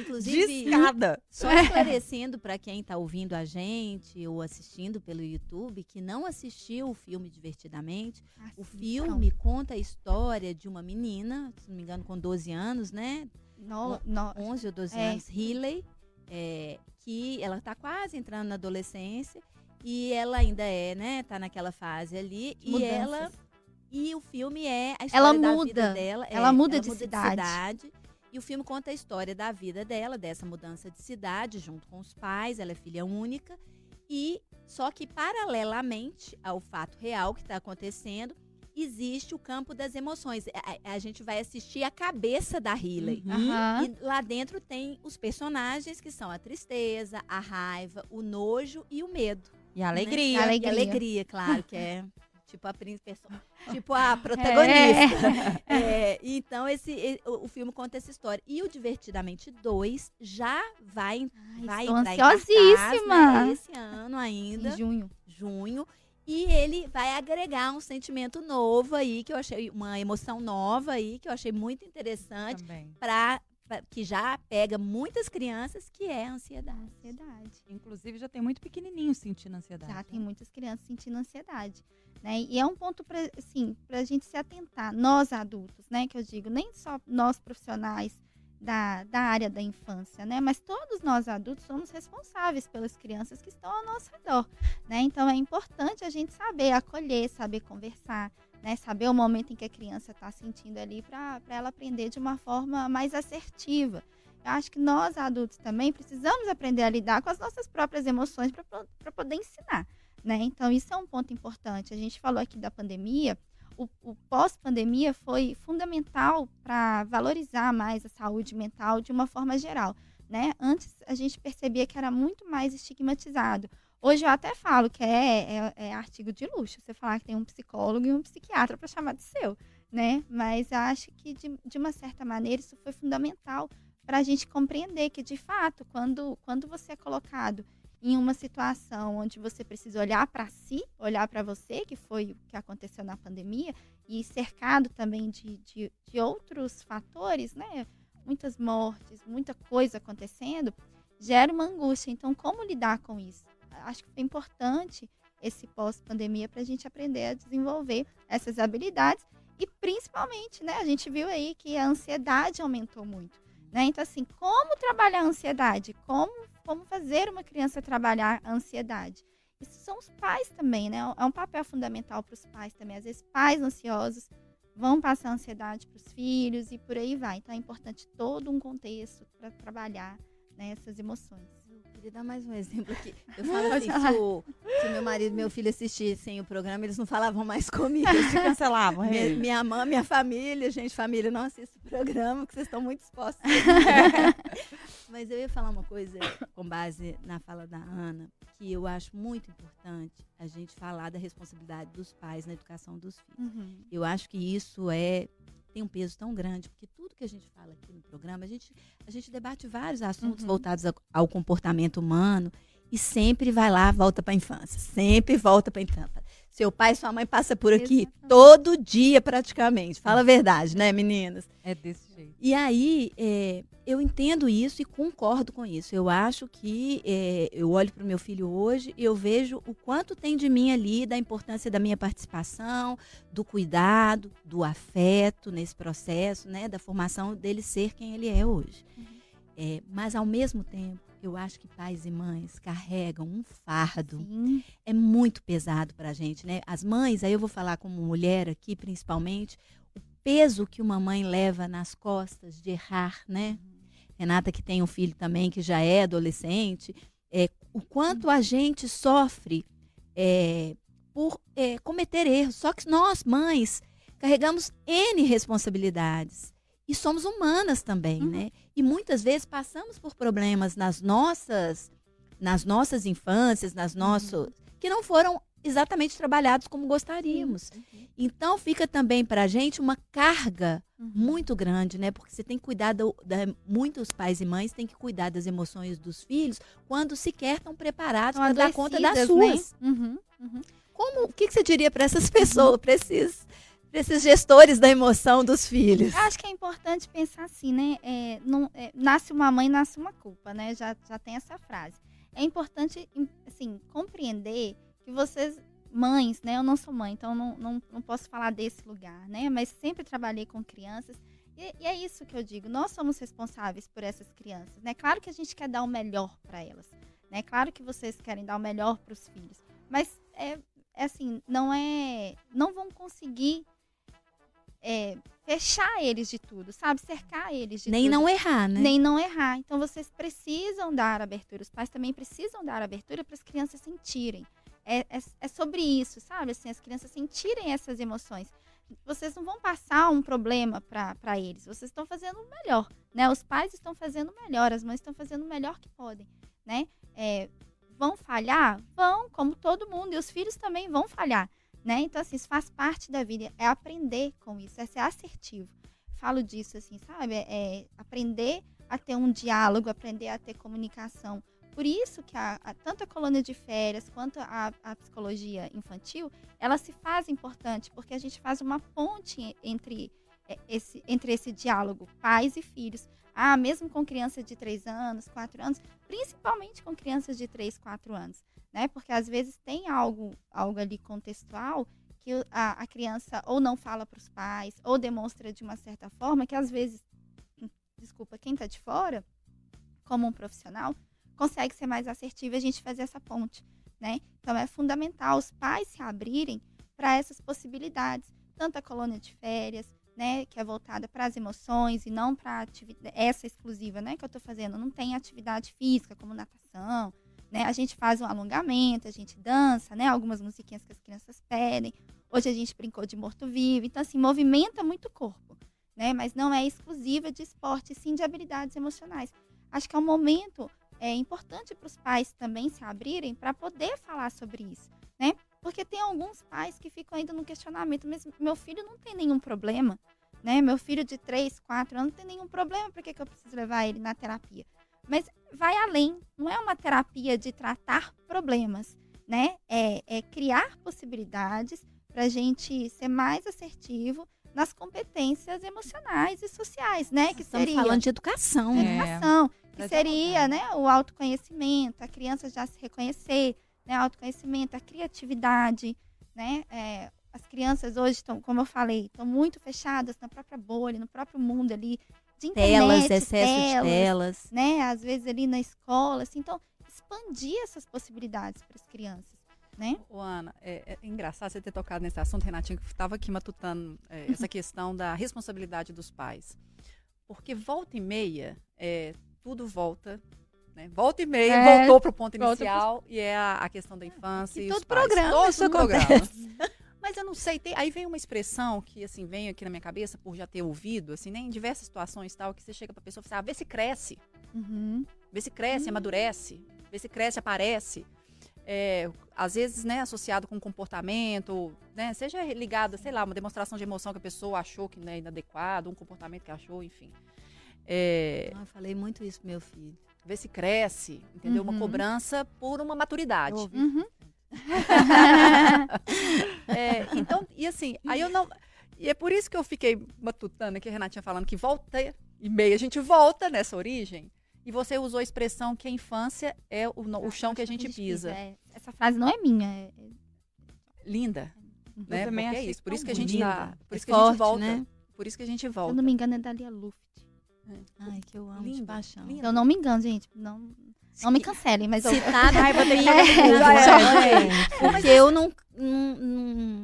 Inclusive, Discada. Só esclarecendo para quem está ouvindo a gente ou assistindo pelo YouTube que não assistiu o filme Divertidamente, o assistam. filme conta a história de uma menina, se não me engano, com 12 anos, né? No, no, 11 ou 12 É. anos, Riley, é, que ela está quase entrando na adolescência e ela ainda é, né? Tá naquela fase ali e ela e o filme é a Ela história da muda, vida dela. ela é, muda de cidade. cidade. E o filme conta a história da vida dela, dessa mudança de cidade, junto com os pais. Ela é filha única. E só que, paralelamente ao fato real que está acontecendo, existe o campo das emoções. A, a- a gente vai assistir a cabeça da Riley. Uhum. E lá dentro tem os personagens que são a tristeza, a raiva, o nojo e o medo. E a né? alegria. A E alegria. a alegria, claro, que é tipo a prin- perso- tipo a protagonista. É, então esse o, o filme conta essa história. E o Divertidamente 2 já vai Ai, vai estou cartaz, ansiosíssima. né, esse ano ainda, Em junho. junho. E ele vai agregar um sentimento novo aí, que eu achei, uma emoção nova aí, que eu achei muito interessante, Também. Que já pega muitas crianças, que é a ansiedade. Ansiedade. Inclusive, já tem muito pequenininho sentindo ansiedade. Já tem muitas crianças sentindo ansiedade. Né? E é um ponto para assim, a gente se atentar, nós adultos, né? Que eu digo, nem só nós profissionais da, da área da infância, né? Mas todos nós adultos somos responsáveis pelas crianças que estão ao nosso redor. Né? Então é importante a gente saber acolher, saber conversar, né? Saber o momento em que a criança está sentindo ali para ela aprender de uma forma mais assertiva. Eu acho que nós adultos também precisamos aprender a lidar com as nossas próprias emoções para poder ensinar. Né? Então, isso é um ponto importante. A gente falou aqui da pandemia. O, o pós-pandemia foi fundamental para valorizar mais a saúde mental de uma forma geral. Né? Antes, a gente percebia que era muito mais estigmatizado. Hoje, eu até falo que é, é, é artigo de luxo você falar que tem um psicólogo e um psiquiatra para chamar de seu. Né? Mas acho que, de, de uma certa maneira, isso foi fundamental para a gente compreender que, de fato, quando, quando você é colocado em uma situação onde você precisa olhar para si, olhar para você, que foi o que aconteceu na pandemia, e cercado também de, de, de, outros fatores, né? Muitas mortes, muita coisa acontecendo, gera uma angústia. Então, como lidar com isso? Acho que foi importante esse pós-pandemia para a gente aprender a desenvolver essas habilidades e principalmente, né? A gente viu aí que a ansiedade aumentou muito. Né? Então, assim, como trabalhar a ansiedade? Como, como fazer uma criança trabalhar a ansiedade? Isso são os pais também, né? É um papel fundamental para os pais também. Às vezes, pais ansiosos vão passar ansiedade para os filhos e por aí vai. Então é importante todo um contexto para trabalhar né, essas emoções. Queria dar mais um exemplo aqui. Eu falo assim, se, o, se meu marido e meu filho assistissem o programa, eles não falavam mais comigo. Eles te cancelavam, Minha, minha mãe, minha família, gente, família, não assista o programa, porque vocês estão muito expostos. Mas eu ia falar uma coisa com base na fala da Ana, que eu acho muito importante a gente falar da responsabilidade dos pais na educação dos filhos. Eu acho que isso é tem um peso tão grande, porque tudo que a gente fala aqui no programa, a gente, a gente debate vários assuntos Uhum. voltados a- ao comportamento humano e sempre vai lá, volta para a infância, sempre volta para a infância. Seu pai e sua mãe passam por aqui Exatamente. todo dia praticamente. Fala a verdade, né, meninas? É desse E aí, é, eu entendo isso e concordo com isso. Eu acho que é, eu olho para o meu filho hoje e eu vejo o quanto tem de mim ali, da importância da minha participação, do cuidado, do afeto nesse processo, né, da formação dele ser quem ele é hoje. É, mas, ao mesmo tempo, eu acho que pais e mães carregam um fardo Sim. é muito pesado para a gente, né? As mães, aí eu vou falar como mulher aqui, principalmente, peso que uma mãe leva nas costas de errar, né? Renata, que tem um filho também que já é adolescente, é, o quanto a gente sofre é, por é, cometer erros. Só que nós, mães, carregamos N responsabilidades. E somos humanas também, Uhum. né? E muitas vezes passamos por problemas nas nossas, nas nossas infâncias, nas nossas, que não foram exatamente trabalhados como gostaríamos. Então fica também para a gente uma carga Uhum. muito grande, né? Porque você tem que cuidar do, da, muitos pais e mães têm que cuidar das emoções dos filhos quando sequer estão preparados para dar conta das suas. né? Uhum, uhum. Como, o que, que você diria para essas pessoas, para esses, esses gestores da emoção dos filhos? Acho que é importante pensar assim, né? É, não- é, nasce uma mãe, nasce uma culpa, né? Já, já tem essa frase. É importante, assim, compreender que vocês, mães, né? Eu não sou mãe, então não, não, não posso falar desse lugar, né? Mas sempre trabalhei com crianças. E, e é isso que eu digo, nós somos responsáveis por essas crianças, né? Claro que a gente quer dar o melhor para elas, né? Claro que vocês querem dar o melhor para os filhos, mas é, é assim, não é, não vão conseguir é, fechar eles de tudo, sabe? Cercar eles de Nem tudo. não errar, né? Nem não errar. Então vocês precisam dar abertura. Os pais também precisam dar abertura para as crianças sentirem. É, é, é sobre isso, sabe? Assim, as crianças sentirem essas emoções. Vocês não vão passar um problema para eles. Vocês estão fazendo o melhor, né? Os pais estão fazendo o melhor, as mães estão fazendo o melhor que podem, né? É, vão falhar? Vão, como todo mundo. E os filhos também vão falhar, né? Então, assim, isso faz parte da vida. É aprender com isso, é ser assertivo. Falo disso, assim, sabe? É, é aprender a ter um diálogo, aprender a ter comunicação. Por isso que a, a- tanto a colônia de férias quanto a, a psicologia infantil, ela se faz importante, porque a gente faz uma ponte entre é, esse, entre esse diálogo, pais e filhos. Ah, mesmo com crianças de 3 anos, 4 anos, principalmente com crianças de 3, 4 anos, né? Porque às vezes tem algo, algo ali contextual que a, a criança ou não fala para os pais, ou demonstra de uma certa forma que às vezes, desculpa, quem está de fora, como um profissional, consegue ser mais assertivo a gente fazer essa ponte, né? Então é fundamental os pais se abrirem para essas possibilidades, tanto a colônia de férias, né, que é voltada para as emoções e não para essa exclusiva, né, que eu estou fazendo, não tem atividade física como natação, né? A gente faz um alongamento, a gente dança, né, algumas musiquinhas que as crianças pedem. Hoje a gente brincou de morto-vivo, então assim, movimenta muito o corpo, né? Mas não é exclusiva de esporte, sim de habilidades emocionais. Acho que é um momento é importante para os pais também se abrirem para poder falar sobre isso, né? Porque tem alguns pais que ficam ainda no questionamento, mas meu filho não tem nenhum problema, né? Meu filho de 3, 4 anos não tem nenhum problema, por que, que eu preciso levar ele na terapia? Mas vai além, não é uma terapia de tratar problemas, né? É, é criar possibilidades para a gente ser mais assertivo nas competências emocionais e sociais, né? Que Estamos seria falando de educação, de né? É. que seria, né, o autoconhecimento, a criança já se reconhecer, né, autoconhecimento, a criatividade, né, é, as crianças hoje estão, como eu falei, estão muito fechadas na própria bolha, no próprio mundo ali, de internet, Telas, excesso de telas, telas. né, às vezes ali na escola, assim, então expandir essas possibilidades para as crianças, né? Ô, Ana, é, é engraçado você ter tocado nesse assunto, Renatinho, que estava aqui matutando é, essa questão da responsabilidade dos pais. Porque volta e meia, é, tudo volta, né? Volta e meia, É, voltou para o ponto volta pro- inicial, e é a, a questão da infância e todo pais. programa Todo isso programa. Mas eu não sei, tem- aí vem uma expressão que, assim, vem aqui na minha cabeça, por já ter ouvido, assim, né, em diversas situações tal, que você chega pra pessoa e fala, ah, vê se cresce, Uhum. vê se cresce, amadurece, vê se cresce, aparece. É, às vezes, né, associado com comportamento, né, seja ligado, sei lá, uma demonstração de emoção que a pessoa achou que não é inadequado, um comportamento que achou, enfim. É, Ah, Eu falei muito isso pro meu filho. vê se cresce, entendeu? Uma Uhum. cobrança por uma maturidade. Uhum. É, então, e assim, aí eu não. E é por isso que eu fiquei matutando aqui, a Renatinha falando que volta e meia, a gente volta nessa origem. E você usou a expressão que a infância é o, no- o chão que a gente pisa. É, Essa frase não é minha. é- Linda, né? também Porque é isso. Por tão isso que a gente bonita. tá. Por É isso que a gente volta. né? Por isso que a gente Se eu volta. não me engano, é da Lia Luft. Ai, que eu amo de Linda, paixão. linda. Se eu não me engano, gente. Não, não me cancelem, mas eu. Citada. Ai, vou ter que É, Porque eu não, não,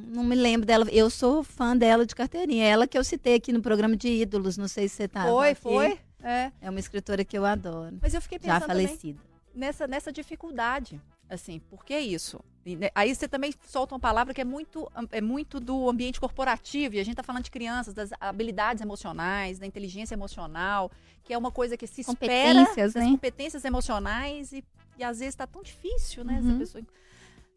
não, me lembro dela. Eu sou fã dela de carteirinha. Ela que eu citei aqui no programa de ídolos. Não sei se você tá. Foi, aqui. foi. É. É uma escritora que eu adoro. Mas eu fiquei Já pensando também falecida. nessa, nessa dificuldade. Assim, por que isso? Né, aí você também solta uma palavra que é muito, é muito do ambiente corporativo, e a gente está falando de crianças, das habilidades emocionais, da inteligência emocional, que é uma coisa que se espera das né? competências emocionais, e, e às vezes está tão difícil, né? Essa Uhum. pessoa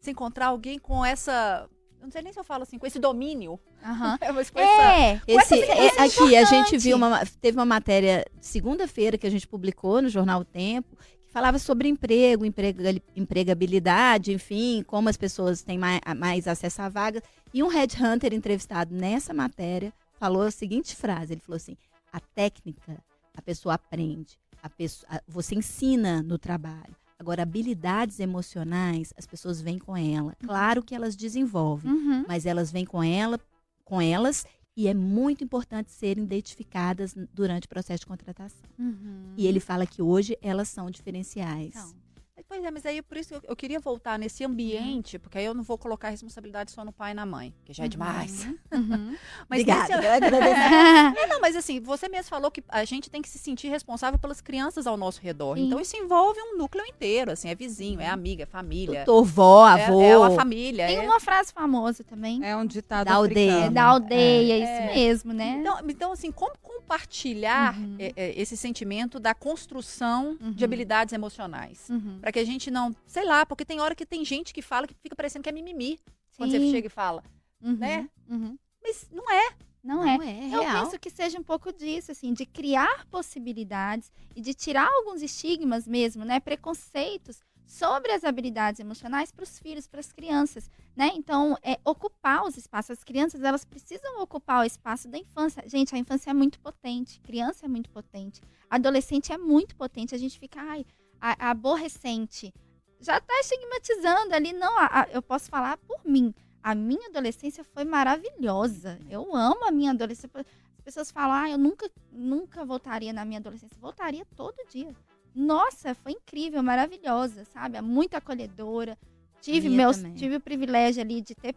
se encontrar alguém com essa. Eu não sei nem se eu falo assim, com esse domínio. Aham. É expressão. É, Esse, essa é, é aqui, a gente importante. viu uma, teve uma matéria segunda-feira que a gente publicou no jornal O Tempo, falava sobre emprego, emprega, empregabilidade, enfim, como as pessoas têm mais, mais acesso à vaga. E um headhunter entrevistado nessa matéria falou a seguinte frase: ele falou assim, a técnica a pessoa aprende, a pessoa, a- você ensina no trabalho. Agora, habilidades emocionais, as pessoas vêm com ela. Claro que elas desenvolvem Uhum. mas elas vêm com ela, com elas e é muito importante serem identificadas durante o processo de contratação. Uhum. E ele fala que hoje elas são diferenciais. Então, Pois é, mas aí por isso que eu, eu queria voltar nesse ambiente, porque aí eu não vou colocar a responsabilidade só no pai e na mãe, que já é demais. Uhum. Mas Obrigada, nesse-. É, não, mas assim, você mesmo falou que a gente tem que se sentir responsável pelas crianças ao nosso redor. Sim. Então isso envolve um núcleo inteiro, assim, é vizinho, é amiga, é família. Tutor, vó, É, avô. é a família. Tem é- uma frase famosa também. É um ditado Da aldeia. É africano. da aldeia, É. isso mesmo, né? Então, então, assim, como compartilhar Uhum. é, é, esse sentimento da construção Uhum. de habilidades emocionais? Uhum. Pra que a gente não, sei lá, porque tem hora que tem gente que fala que fica parecendo que é mimimi. Quando você Sim. chega e fala, Uhum. né? Uhum. Mas não é. Não é. Não é, Eu real. penso que seja um pouco disso, assim, de criar possibilidades e de tirar alguns estigmas mesmo, né? Preconceitos sobre as habilidades emocionais para os filhos, para as crianças, né? Então, é ocupar os espaços. As crianças, elas precisam ocupar o espaço da infância. Gente, a infância é muito potente, criança é muito potente, adolescente é muito potente. A gente fica, ai, a, a aborrecente. Já tá estigmatizando ali. Não, a- a- eu posso falar por mim. A minha adolescência foi maravilhosa. Eu amo a minha adolescência. As pessoas falam, ah, eu nunca, nunca voltaria na minha adolescência. Voltaria todo dia. Nossa, foi incrível, maravilhosa, sabe? É Muito acolhedora. Tive, meus, também. tive o privilégio ali de ter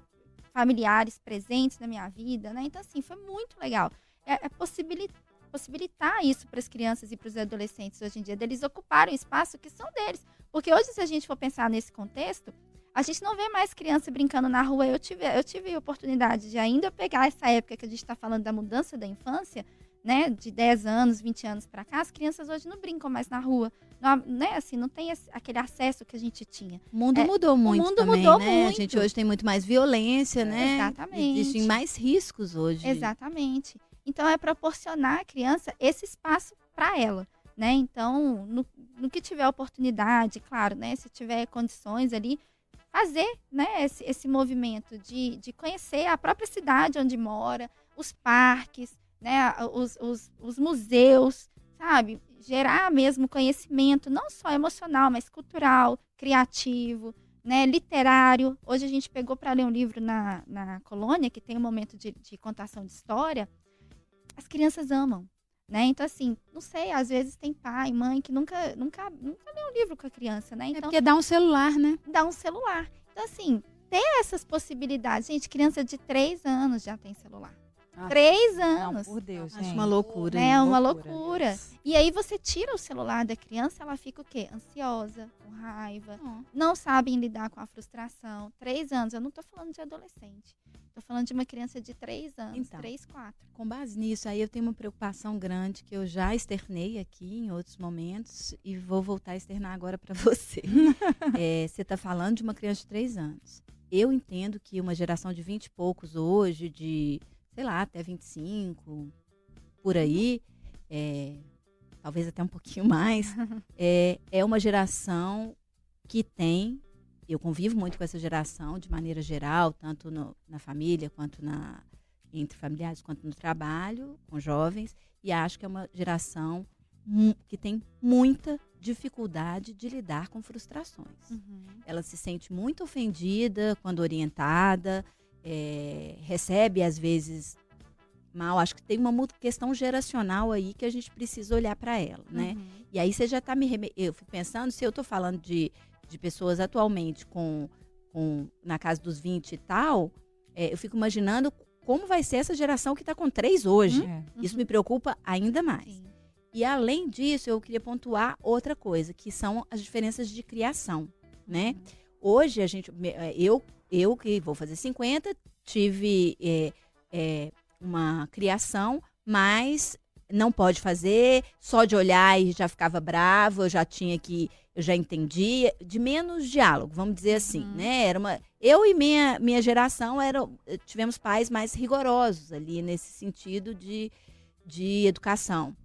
familiares presentes na minha vida, né? Então, assim, foi muito legal. É, é possibili- possibilitar isso para as crianças e para os adolescentes hoje em dia, deles ocuparem o espaço que são deles. Porque hoje, se a gente for pensar nesse contexto, a gente não vê mais criança brincando na rua. Eu tive, eu tive a oportunidade de ainda pegar essa época que a gente está falando da mudança da infância, né? De 10 anos, 20 anos para cá, as crianças hoje não brincam mais na rua. Não, né, assim, não tem esse- aquele acesso que a gente tinha. O mundo É, mudou muito mundo também, mudou né? A muito. gente hoje tem muito mais violência, né? Exatamente. Existem mais riscos hoje. Exatamente. Então é proporcionar à criança esse espaço para ela, né? Então, no, no que tiver oportunidade, claro, né? Se tiver condições ali, fazer, né? Esse, esse movimento de, de conhecer a própria cidade onde mora, os parques, né? Os, os, os museus, sabe? Gerar mesmo conhecimento, não só emocional, mas cultural, criativo, né, literário. Hoje a gente pegou para ler um livro na, na colônia, que tem um momento de, de contação de história. As crianças amam, né? Então, assim, não sei, às vezes tem pai, mãe que nunca, nunca, nunca lê um livro com a criança, né? É Então, porque dá um celular, né? dá um celular. Então, assim, ter essas possibilidades. Gente, criança de 3 anos já tem celular. Ah, 3 Não, anos. por Deus, Acho gente. uma loucura. É uma loucura. loucura. E aí você tira o celular da criança, ela fica o quê? Ansiosa, com raiva, não sabem lidar com a frustração. Três anos, eu não tô falando de adolescente. Tô falando de uma criança de três anos, Então. três, quatro. Com base nisso, aí eu tenho uma preocupação grande que eu já externei aqui em outros momentos e vou voltar a externar agora para você. É, você está falando de uma criança de três anos. Eu entendo que uma geração de 20 e poucos hoje, de, sei lá, até 25, por aí, é, talvez até um pouquinho mais, é, é uma geração que tem. Eu convivo muito com essa geração de maneira geral, tanto no- na família quanto na, entre familiares quanto no trabalho, com jovens, e acho que é uma geração que tem muita dificuldade de lidar com frustrações. Uhum. Ela se sente muito ofendida quando orientada, é, recebe às vezes mal. Acho que tem uma questão geracional aí que a gente precisa olhar para ela, né? Uhum. E aí você já está me reme... Eu fico pensando, se eu estou falando de, de pessoas atualmente com, com na casa dos 20 e tal, é, eu fico imaginando como vai ser essa geração que está com três hoje. É. Isso me preocupa ainda mais. Sim. E além disso, eu queria pontuar outra coisa, que são as diferenças de criação, né? Hoje a gente, eh, eu, eu que vou fazer 50, tive é, é, uma criação, mas não pode fazer, só de olhar e já ficava bravo, eu já tinha que, eu já entendia, de menos diálogo, vamos dizer assim, Uhum. né? Era uma, eu e minha, minha geração eram, eh, tivemos pais mais rigorosos ali nesse sentido de, de educação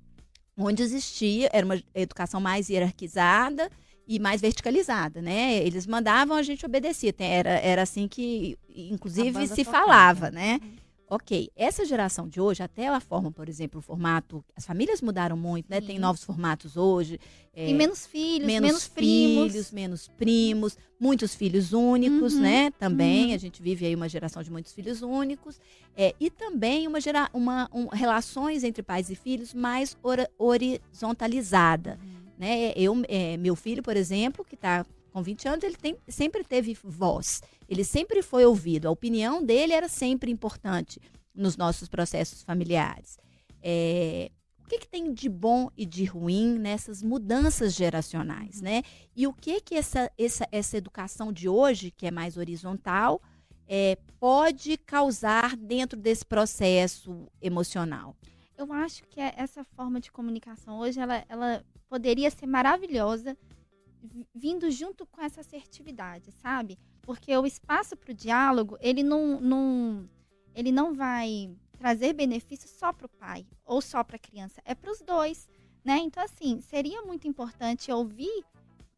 onde existia, era uma educação mais hierarquizada e mais verticalizada, né? Eles mandavam, a gente obedecia. Tem- Era, era assim que, inclusive, se tocava. falava, né? Ok, essa geração de hoje, até a forma, por exemplo, o formato, as famílias mudaram muito, né? Tem Sim. novos formatos hoje. é, E menos filhos, menos, menos, primos. filhos, menos primos, muitos filhos únicos, Uhum, né? Também uhum. a gente vive aí uma geração de muitos filhos únicos é, e também uma, gera, uma um- relações entre pais e filhos mais ora- horizontalizada, né? Eu, é, meu filho, por exemplo, que está com 20 anos, ele tem, sempre teve voz, ele sempre foi ouvido, a opinião dele era sempre importante nos nossos processos familiares. É, o que, que tem de bom e de ruim nessas mudanças geracionais, né? E o que que essa, essa, essa educação de hoje, que é mais horizontal, é, pode causar dentro desse processo emocional? Eu acho que é- essa forma de comunicação hoje, ela, ela poderia ser maravilhosa vi- vindo junto com essa assertividade, sabe? Porque o espaço para o diálogo, ele não, não, ele não vai trazer benefício só para o pai ou só para a criança, é para os dois, né? Então, assim, seria muito importante ouvir,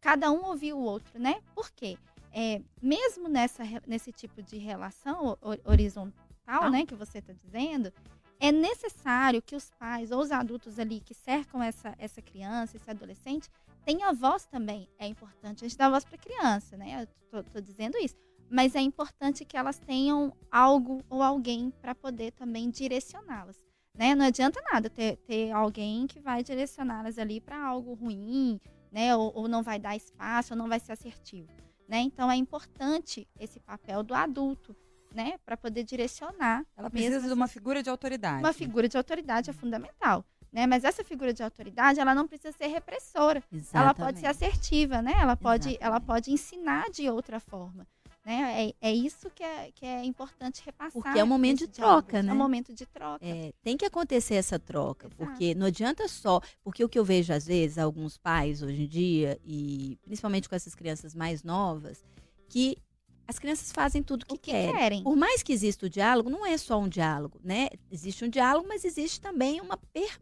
cada um ouvir o outro, né? Por quê? É, mesmo nessa, nesse tipo de relação ho- horizontal, né, que você está dizendo, é necessário que os pais ou os adultos ali que cercam essa, essa criança, esse adolescente, tenham voz também. É importante a gente dar voz para a criança, né? Eu tô, tô dizendo isso. Mas é importante que elas tenham algo ou alguém para poder também direcioná-las. Né? Não adianta nada ter, ter alguém que vai direcioná-las ali para algo ruim, né? Ou, ou não vai dar espaço, ou não vai ser assertivo. Né? Então é importante esse papel do adulto, né? Para poder direcionar Ela mesmo precisa de uma figura de autoridade. uma figura de autoridade é fundamental, né? Mas essa figura de autoridade, ela não precisa ser repressora. Ela pode ser assertiva, né? Ela pode, ela Exatamente. pode ensinar de outra forma, né? É, é isso que é, que é importante repassar. Porque é um momento de troca, né? É um momento de troca. É, tem que acontecer essa troca, Exato. porque não adianta só. Porque o que eu vejo, às vezes, alguns pais hoje em dia, e principalmente com essas crianças mais novas, que as crianças fazem tudo que, o que querem. querem. Por mais que exista o diálogo, não é só um diálogo, né? Existe um diálogo, mas existe também uma per-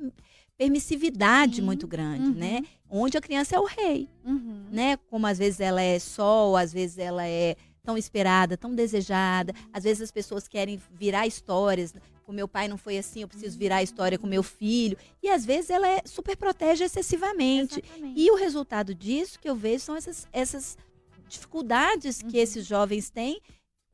permissividade Sim. muito grande, Uhum. né? Onde a criança é o rei, Uhum. né? Como às vezes ela é sol, às vezes ela é tão esperada, tão desejada. Às vezes as pessoas querem virar histórias. Com meu pai não foi assim, eu preciso virar a história com meu filho. E às vezes ela é, super protege excessivamente. Exatamente. E o resultado disso que eu vejo são essas, essas dificuldades que Uhum. esses jovens têm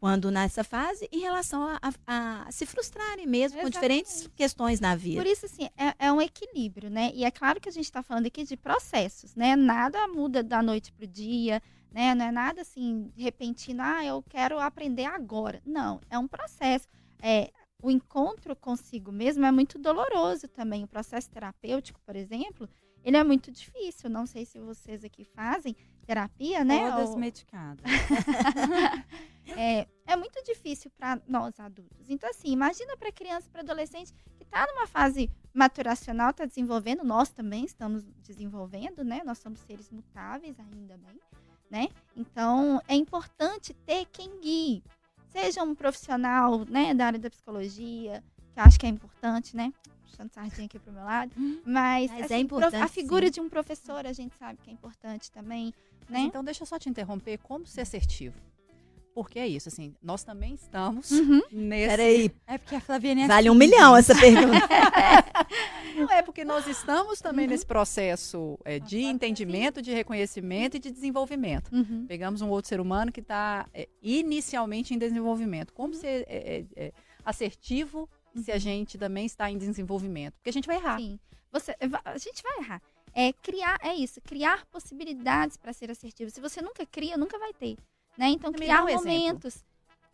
quando nessa fase, em relação a, a- a se frustrarem mesmo com diferentes Exatamente. questões na vida. Por isso, assim, é, é um equilíbrio, né? E é claro que a gente está falando aqui de processos, né? Nada muda da noite pro dia, né? Não é nada assim, repentino, ah, eu quero aprender agora. Não, é um processo. É, o encontro consigo mesmo é muito doloroso também. O processo terapêutico, por exemplo, ele é muito difícil. Não sei se vocês aqui fazem terapia, né? Todas Ou- medicadas. é, é muito difícil para nós adultos. Então, assim, imagina para criança, para adolescente que está numa fase maturacional, está desenvolvendo, nós também estamos desenvolvendo, né? Nós somos seres mutáveis, ainda bem, né? Então, é importante ter quem guie. Seja um profissional, né, da área da psicologia, que eu acho que é importante, né? Puxando sardinha aqui pro meu lado. Mas, Mas é assim, importante, prof- a figura sim. de um professor, a gente sabe que é importante também, né? Então, deixa eu só te interromper. Como ser assertivo? Porque é isso, assim, nós também estamos Uhum. nesse... Peraí, É porque a Flaviane é vale um assim, milhão gente. essa pergunta. Não é porque nós estamos também Uhum. nesse processo é, de entendimento, de reconhecimento e de desenvolvimento. Uhum. Pegamos um outro ser humano que está inicialmente em desenvolvimento. Como ser é, é, se a gente também está em desenvolvimento? Porque a gente vai errar. Sim. Você, va- a gente vai errar. É criar, é isso, criar possibilidades para ser assertivo. Se você nunca cria, nunca vai ter, né? Então dá criar um exemplo. momentos.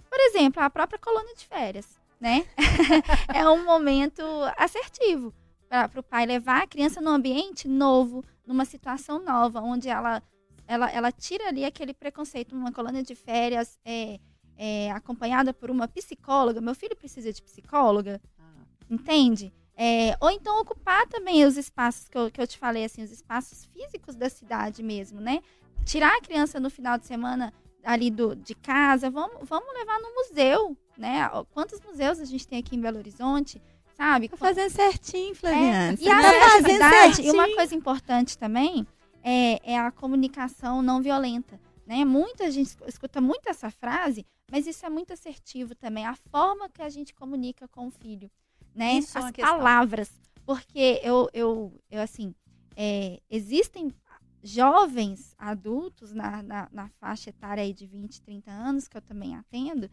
Por exemplo, a própria colônia de férias, né? é um momento assertivo para o pai levar a criança num ambiente novo, numa situação nova, onde ela ela, ela tira ali aquele preconceito, uma colônia de férias é, é, acompanhada por uma psicóloga. Meu filho precisa de psicóloga, Ah, Entende? É, ou então ocupar também os espaços que eu, que eu te falei, assim, os espaços físicos da cidade mesmo, né? Tirar a criança no final de semana ali do, de casa, vamos, vamos levar no museu, né? Quantos museus a gente tem aqui em Belo Horizonte, sabe? Tá fazendo certinho, Flaviane. É, e a tá fazendo assertividade, e uma certinho. coisa importante também é, é a comunicação não violenta. Né? Muita gente escuta muito essa frase, mas isso é muito assertivo também. A forma que a gente comunica com o filho. Né? Isso é As questão. palavras. Porque eu, eu, eu assim, é, existem jovens adultos na, na, na faixa etária aí de 20, 30 anos, que eu também atendo,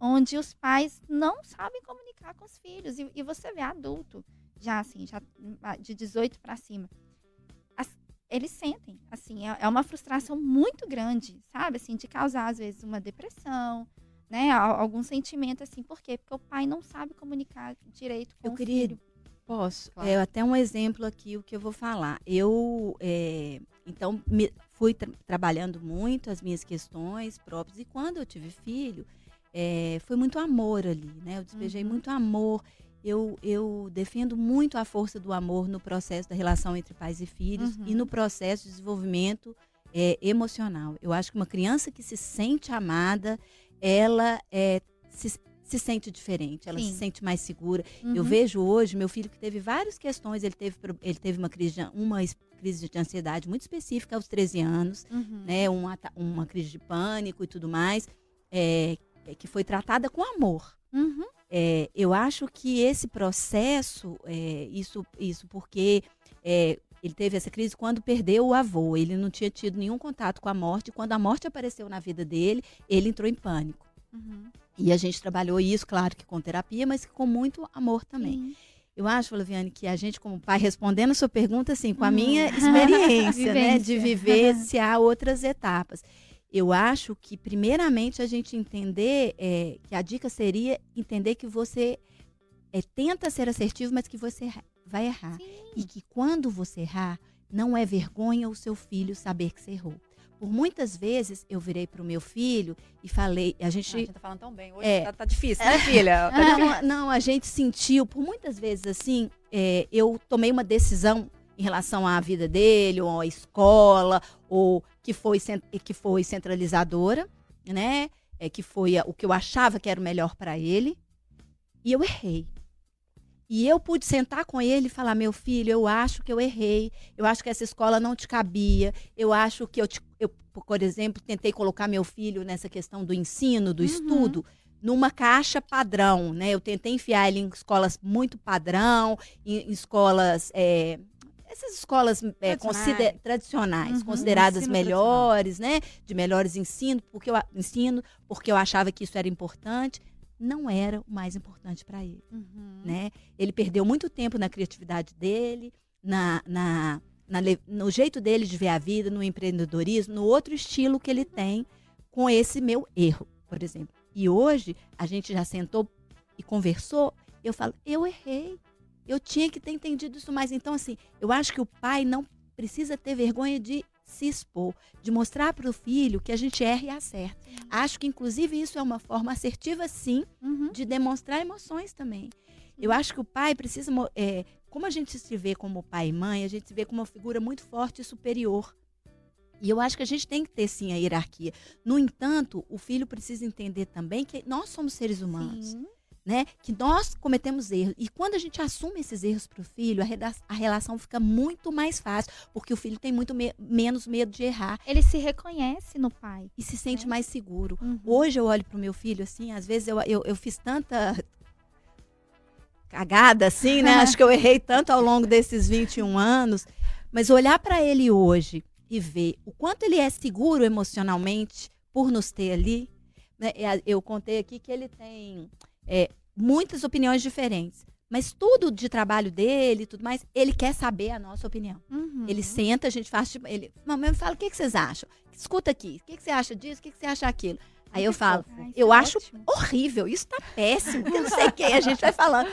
onde os pais não sabem comunicar com os filhos. E, e você vê adulto, já assim, já de 18 para cima. Eles sentem, assim, é, é uma frustração muito grande, sabe? Assim, de causar, às vezes, uma depressão, né? Al- Algum sentimento, assim. Por quê? Porque o pai não sabe comunicar direito com Eu o queria- filho. Posso? Claro. É até um exemplo aqui o que eu vou falar. Eu, é, então, me- fui tra- trabalhando muito as minhas questões próprias e quando eu tive filho, é, foi muito amor ali, né? Eu despejei Uhum. muito amor. Eu, eu defendo muito a força do amor no processo da relação entre pais e filhos Uhum. e no processo de desenvolvimento é, emocional. Eu acho que uma criança que se sente amada, ela é, se, se sente diferente, ela Sim. se sente mais segura. Eu Uhum. vejo hoje meu filho que teve várias questões, ele teve, ele teve uma crise, de, uma crise de ansiedade muito específica aos 13 anos, Uhum. né, um ata- uma crise de pânico e tudo mais, é, que foi tratada com amor. Uhum. É, eu acho que esse processo, é, isso, isso porque é, ele teve essa crise quando perdeu o avô, ele não tinha tido nenhum contato com a morte, quando a morte apareceu na vida dele, ele entrou em pânico. Uhum. E a gente trabalhou isso, claro que com terapia, mas com muito amor também. Sim. Eu acho, Flaviane, que a gente, como pai, respondendo a sua pergunta, assim, com a Uhum. minha experiência, né, de vivenciar outras etapas. Eu acho que, primeiramente, a gente entender é, que a dica seria entender que você é, tenta ser assertivo, mas que você vai errar. E que quando você errar, não é vergonha o seu filho saber que você errou. Por muitas vezes, eu virei para o meu filho e falei, a a gente gente tá falando tão bem. Hoje É. tá, tá difícil, né, filha? Tá difícil. não, não, a gente sentiu, por muitas vezes assim, é, eu tomei uma decisão em relação à vida dele, ou à escola, ou que foi, que foi centralizadora, né? É, que foi o que eu achava que era o melhor para ele. E eu errei. E eu pude sentar com ele e falar: meu filho, eu acho que eu errei. Eu acho que essa escola não te cabia. Eu acho que eu, te- eu por exemplo, tentei colocar meu filho nessa questão do ensino, do Uhum. estudo, numa caixa padrão, né? Eu tentei enfiar ele em escolas muito padrão, em, em escolas é, essas escolas é, Tradicionais. consider- tradicionais, Uhum. consideradas melhores, né? De melhores ensino, porque eu ensino, porque eu achava que isso era importante, não era o mais importante para ele, Uhum. né? Ele perdeu muito tempo na criatividade dele, na, na, na no jeito dele de ver a vida, no empreendedorismo, no outro estilo que ele tem com esse meu erro, por exemplo. E hoje a gente já sentou e conversou, eu falo, eu errei. Eu tinha que ter entendido isso mais. Então, assim, eu acho que o pai não precisa ter vergonha de se expor, de mostrar para o filho que a gente erra e acerta. Acho que, inclusive, isso é uma forma assertiva, sim, Uhum. de demonstrar emoções também. Eu acho que o pai precisa. é, como a gente se vê como pai e mãe, a gente se vê como uma figura muito forte e superior. E eu acho que a gente tem que ter, sim, a hierarquia. No entanto, o filho precisa entender também que nós somos seres humanos Sim. Né? Que nós cometemos erros. E quando a gente assume esses erros para o filho, a, a relação fica muito mais fácil, porque o filho tem muito me- menos medo de errar Ele se reconhece no pai. e se sente É. mais seguro. Uhum. Hoje eu olho pro meu filho assim, às vezes eu, eu, eu fiz tanta cagada assim, né? Acho que eu errei tanto ao longo desses 21 anos, mas olhar para ele hoje e ver o quanto ele é seguro emocionalmente por nos ter ali, né? É, Eu contei aqui que ele tem é, muitas opiniões diferentes, mas tudo de trabalho dele tudo mais, ele quer saber a nossa opinião. Uhum. Ele senta, a gente faz tipo, ele, mamãe me fala, o que, que vocês acham? Escuta aqui, o que, que você acha disso? O que, que você acha daquilo? Aí eu falo, eu é acho ótimo. horrível, isso tá péssimo, eu não sei o que, a gente vai falando.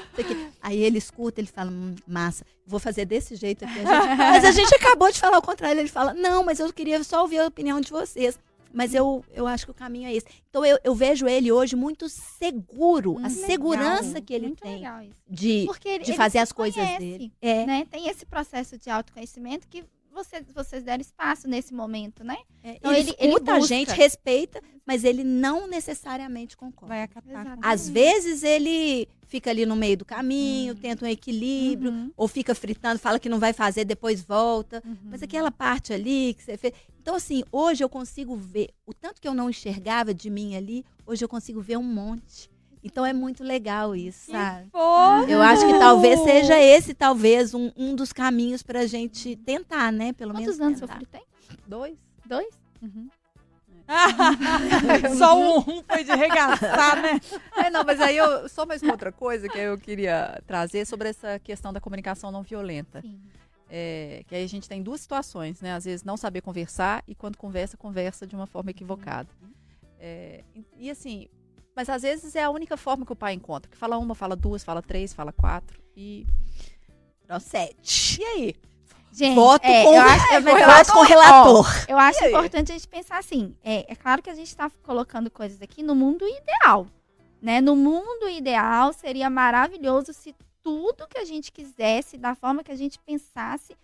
Aí ele escuta, ele fala, hum, massa, vou fazer desse jeito aqui. a gente- mas a gente acabou de falar o contrário, ele fala, não, mas eu queria só ouvir a opinião de vocês. Mas eu, eu acho que o caminho é esse. Então eu, eu vejo ele hoje muito seguro, a Hum, segurança legal. que ele Muito tem legal isso. de, Porque ele, de ele fazer as coisas conhece, dele. É, Né? Tem esse processo de autoconhecimento que vocês, vocês deram espaço nesse momento, né? é, Então, ele, ele- ele a gente, respeita, mas ele não necessariamente concorda. Vai acatar. Às vezes ele fica ali no meio do caminho, tenta um equilíbrio, Uhum, ou fica fritando, fala que não vai fazer, depois volta. uhum. Mas aquela parte ali que você fez. Então, assim, hoje eu consigo ver o tanto que eu não enxergava de mim ali, hoje eu consigo ver um monte. Então é muito legal isso, sabe? Fofo! Eu acho que talvez seja esse, talvez, um, um dos caminhos pra gente tentar, né? Pelo Quantos menos. anos seu tentar. filho tem? Dois? Dois? Uhum. Só um foi de regaçar, né? É, não, mas aí eu, só mais uma outra coisa que eu queria trazer sobre essa questão da comunicação não violenta. Sim. É, que aí a gente tem duas situações, né? Às vezes não saber conversar e quando conversa, conversa de uma forma equivocada. É, e, assim, mas às vezes é a única forma que o pai encontra. Que fala uma, fala duas, fala três, fala quatro. E, Procede. e aí? Gente, Voto é, com- eu acho, é, Voto com o relator. eu acho importante a gente pensar assim. É, é claro que a gente está colocando coisas aqui no mundo ideal. Né? No mundo ideal, seria maravilhoso se tudo que a gente quisesse, da forma que a gente pensasse,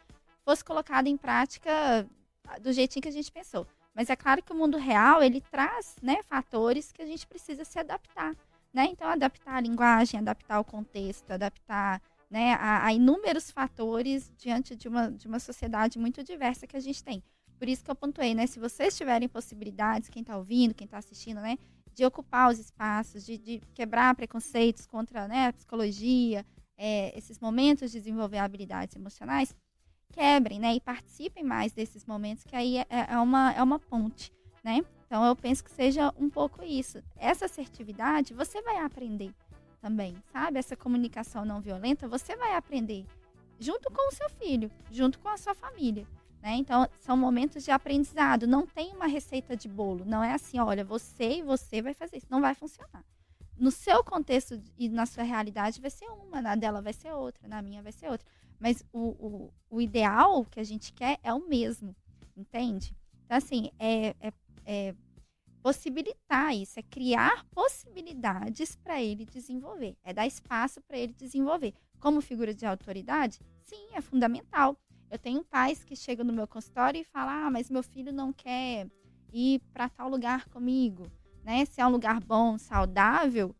fosse colocado em prática do jeitinho que a gente pensou. Mas é claro que o mundo real, ele traz né, fatores que a gente precisa se adaptar. Né? Então, adaptar a linguagem, adaptar o contexto, adaptar né, a, a inúmeros fatores diante de uma, de uma sociedade muito diversa que a gente tem. Por isso que eu pontuei, né? Se vocês tiverem possibilidades, quem está ouvindo, quem está assistindo, né? De ocupar os espaços, de, de quebrar preconceitos contra né, a psicologia, é, esses momentos de desenvolver habilidades emocionais, quebrem, né? E participem mais desses momentos, que aí é, é uma, é uma ponte, né? Então eu penso que seja um pouco isso. Essa assertividade você vai aprender também, sabe? Essa comunicação não violenta você vai aprender junto com o seu filho, junto com a sua família. Né? Então, são momentos de aprendizado. Não tem uma receita de bolo. Não é assim, olha, você e você vai fazer isso. Não vai funcionar. No seu contexto e na sua realidade vai ser uma, na dela vai ser outra, na minha vai ser outra. Mas o, o, o ideal que a gente quer é o mesmo, entende? Então, assim, é, é, é possibilitar isso, é criar possibilidades para ele desenvolver, é dar espaço para ele desenvolver. Como figura de autoridade, sim, é fundamental. Eu tenho pais que chegam no meu consultório e falam: ah, mas meu filho não quer ir para tal lugar comigo, né? Se é um lugar bom, saudável,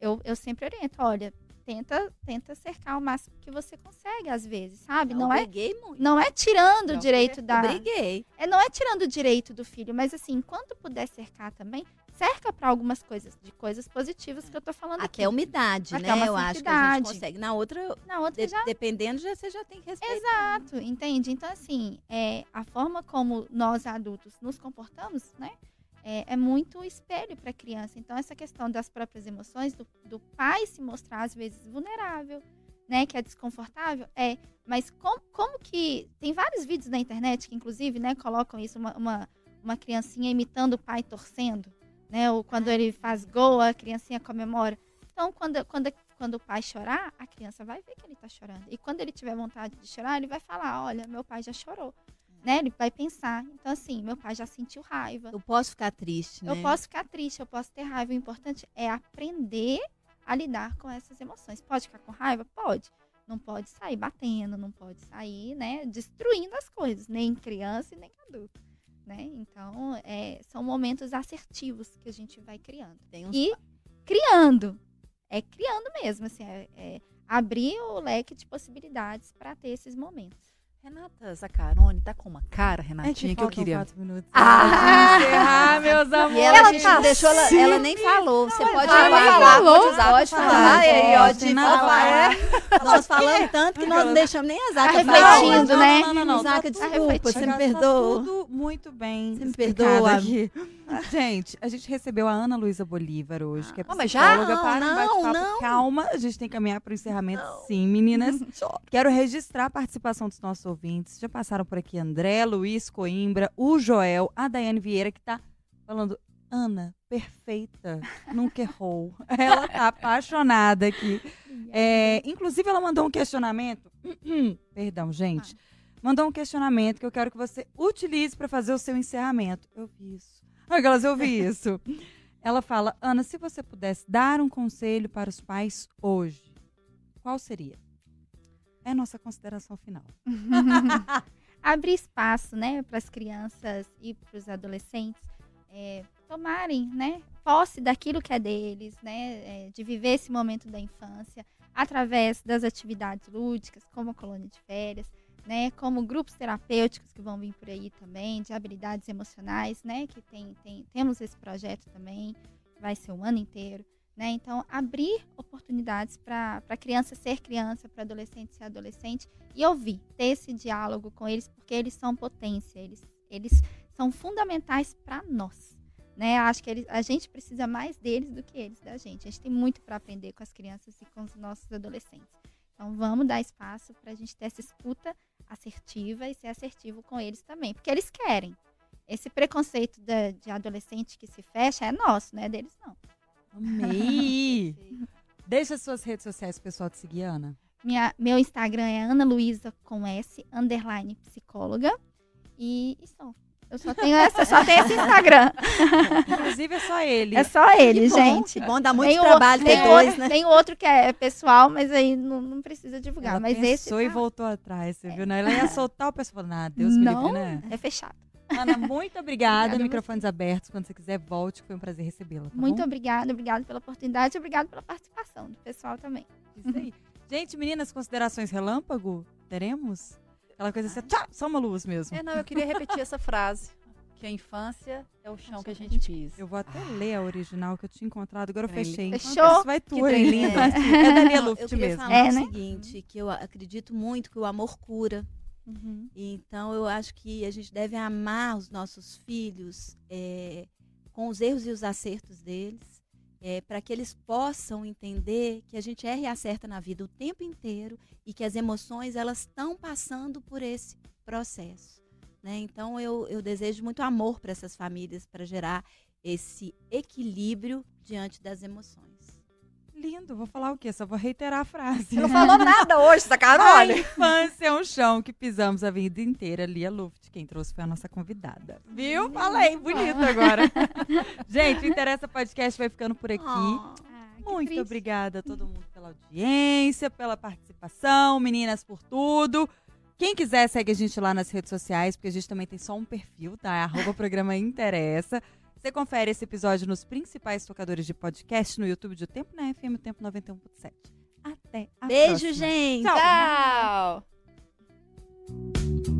eu, eu sempre oriento: olha, tenta, tenta cercar o máximo que você consegue, às vezes, sabe? Não, é, briguei muito. não é tirando o Não, direito da. briguei. É, não é tirando o direito do filho, mas assim, enquanto puder cercar também, cerca para algumas coisas, de coisas positivas que eu tô falando Até aqui. umidade, Até né? uma Eu acho que a gente consegue. Na outra, Na outra de- já dependendo, já, você já tem que respeitar. Exato, entende? Então, assim, é, a forma como nós adultos nos comportamos, né? É, é muito espelho para a criança. Então, essa questão das próprias emoções, do, do pai se mostrar, às vezes, vulnerável, né? Que é desconfortável, é. Mas como, como que. Tem vários vídeos na internet que, inclusive, né, colocam isso, uma, uma, uma criancinha imitando o pai torcendo, né? Ou quando ele faz gol, a criancinha comemora. Então, quando, quando, quando o pai chorar, a criança vai ver que ele tá chorando. E quando ele tiver vontade de chorar, ele vai falar: Olha, meu pai já chorou. Né? Ele vai pensar. Então, assim, meu pai já sentiu raiva. Eu posso ficar triste, né? Eu posso ficar triste, eu posso ter raiva. O importante é aprender a lidar com essas emoções. Pode ficar com raiva? Pode. Não pode sair batendo, não pode sair, né, destruindo as coisas, nem criança e nem adulto. Né? Então, é, são momentos assertivos que a gente vai criando. Uns E criando. É criando mesmo, assim, é, é abrir o leque de possibilidades para ter esses momentos. Renata Zacarone tá com uma cara, É Renatinha, que, eu queria. quatro minutos. Ah! Encerrar, meus amores. E ela, Ela a gente tá não deixou, ela, sim. ela nem falou. Você pode ela nem falar, falou. pode usar, pode falar. Ó, pode, falar. Nós falamos tanto que nós não deixamos nem a Zaca Tá refletindo, não, né? Não, não, não. Zaca, tá desculpa, você me Tá perdoa. tudo muito bem Você me perdoa. aqui. Gente, a gente recebeu a Ana Luísa Bolívar hoje, que é Ah, mas já? psicóloga. Não, para um não, bate-papo. não. Calma, a gente tem que caminhar para o encerramento. Sim, meninas. Quero registrar a participação dos nossos ouvintes. Já passaram por aqui André, Luiz Coimbra, o Joel, a Daiane Vieira, que tá falando, Ana, perfeita, nunca errou. Ela tá apaixonada aqui. É, inclusive, ela mandou um questionamento. Perdão, gente. Mandou um questionamento que eu quero que você utilize para fazer o seu encerramento. Eu vi isso. Aquelas, eu vi isso. Ela fala, Ana, se você pudesse dar um conselho para os pais hoje, qual seria? É nossa consideração final. Abrir espaço, né, para as crianças e para os adolescentes é, tomarem, né, posse daquilo que é deles, né, é, de viver esse momento da infância através das atividades lúdicas, como a colônia de férias, né, como grupos terapêuticos que vão vir por aí também, de habilidades emocionais, né, que tem, tem, temos esse projeto também, vai ser o ano inteiro. Né? Então, abrir oportunidades para criança ser criança, para adolescente ser adolescente e ouvir, ter esse diálogo com eles, porque eles são potência, eles, eles são fundamentais para nós. Né? Acho que eles, a gente precisa mais deles do que eles da gente. A gente tem muito para aprender com as crianças e com os nossos adolescentes. Então, vamos dar espaço para a gente ter essa escuta assertiva e ser assertivo com eles também, porque eles querem. Esse preconceito da- de adolescente que se fecha é nosso, não é deles, não. Amei! Deixa as suas redes sociais pessoal te seguir, Ana. Minha, meu Instagram é Ana Luísa com S, underline psicóloga. E, e só. Eu só tenho essa, só tenho esse Instagram. Inclusive, é só ele. É só ele, Que gente. Bom, dá muito Tem trabalho ter tem dois, outro, né? Tem outro que é pessoal, mas aí não, não precisa divulgar. Ela mas esse pensou e tá- voltou atrás, você viu? Né? Ela ia soltar o pessoal falando, ah, Deus me livre, né? é fechado. Ana, muito obrigada. Microfones abertos. Quando você quiser, volte. Foi um prazer recebê-la. Tá Muito bom? obrigada, obrigada pela oportunidade, obrigada pela participação do pessoal também. Isso aí. Gente, meninas, considerações relâmpago? Teremos? Aquela coisa assim, tchá, só uma luz mesmo. É, não, eu queria repetir essa frase. Que a infância é o chão que a gente pisa. Eu vou até ler a original que eu tinha encontrado, agora eu fechei. Fechou? Vai tu Que trem aí. lindo. É da Lia Luft eu queria mesmo. falar É, o né? seguinte, que eu acredito muito que o amor cura. Uhum. Então, eu acho que a gente deve amar os nossos filhos é, com os erros e os acertos deles, para que eles possam entender que a gente erra e acerta na vida o tempo inteiro e que as emoções elas estão passando por esse processo. né? Então, eu, eu desejo muito amor para essas famílias, para gerar esse equilíbrio diante das emoções. Lindo, vou falar o quê? Só vou reiterar a frase. Não falou nada hoje, A Sacarone. infância é um chão que pisamos a vida inteira. Lia Luft, quem trouxe foi a nossa convidada. Viu? Falei, bonito agora. Gente, o Interessa Podcast vai ficando por aqui. Que Muito triste. obrigada a todo mundo pela audiência, pela participação, meninas por tudo. Quem quiser, segue a gente lá nas redes sociais, porque a gente também tem só um perfil, tá? É arroba programa Interessa. Você confere esse episódio nos principais tocadores de podcast no YouTube de O Tempo na FM, o Tempo 91.7. Até a Beijo, próxima. gente! Tchau. Tchau.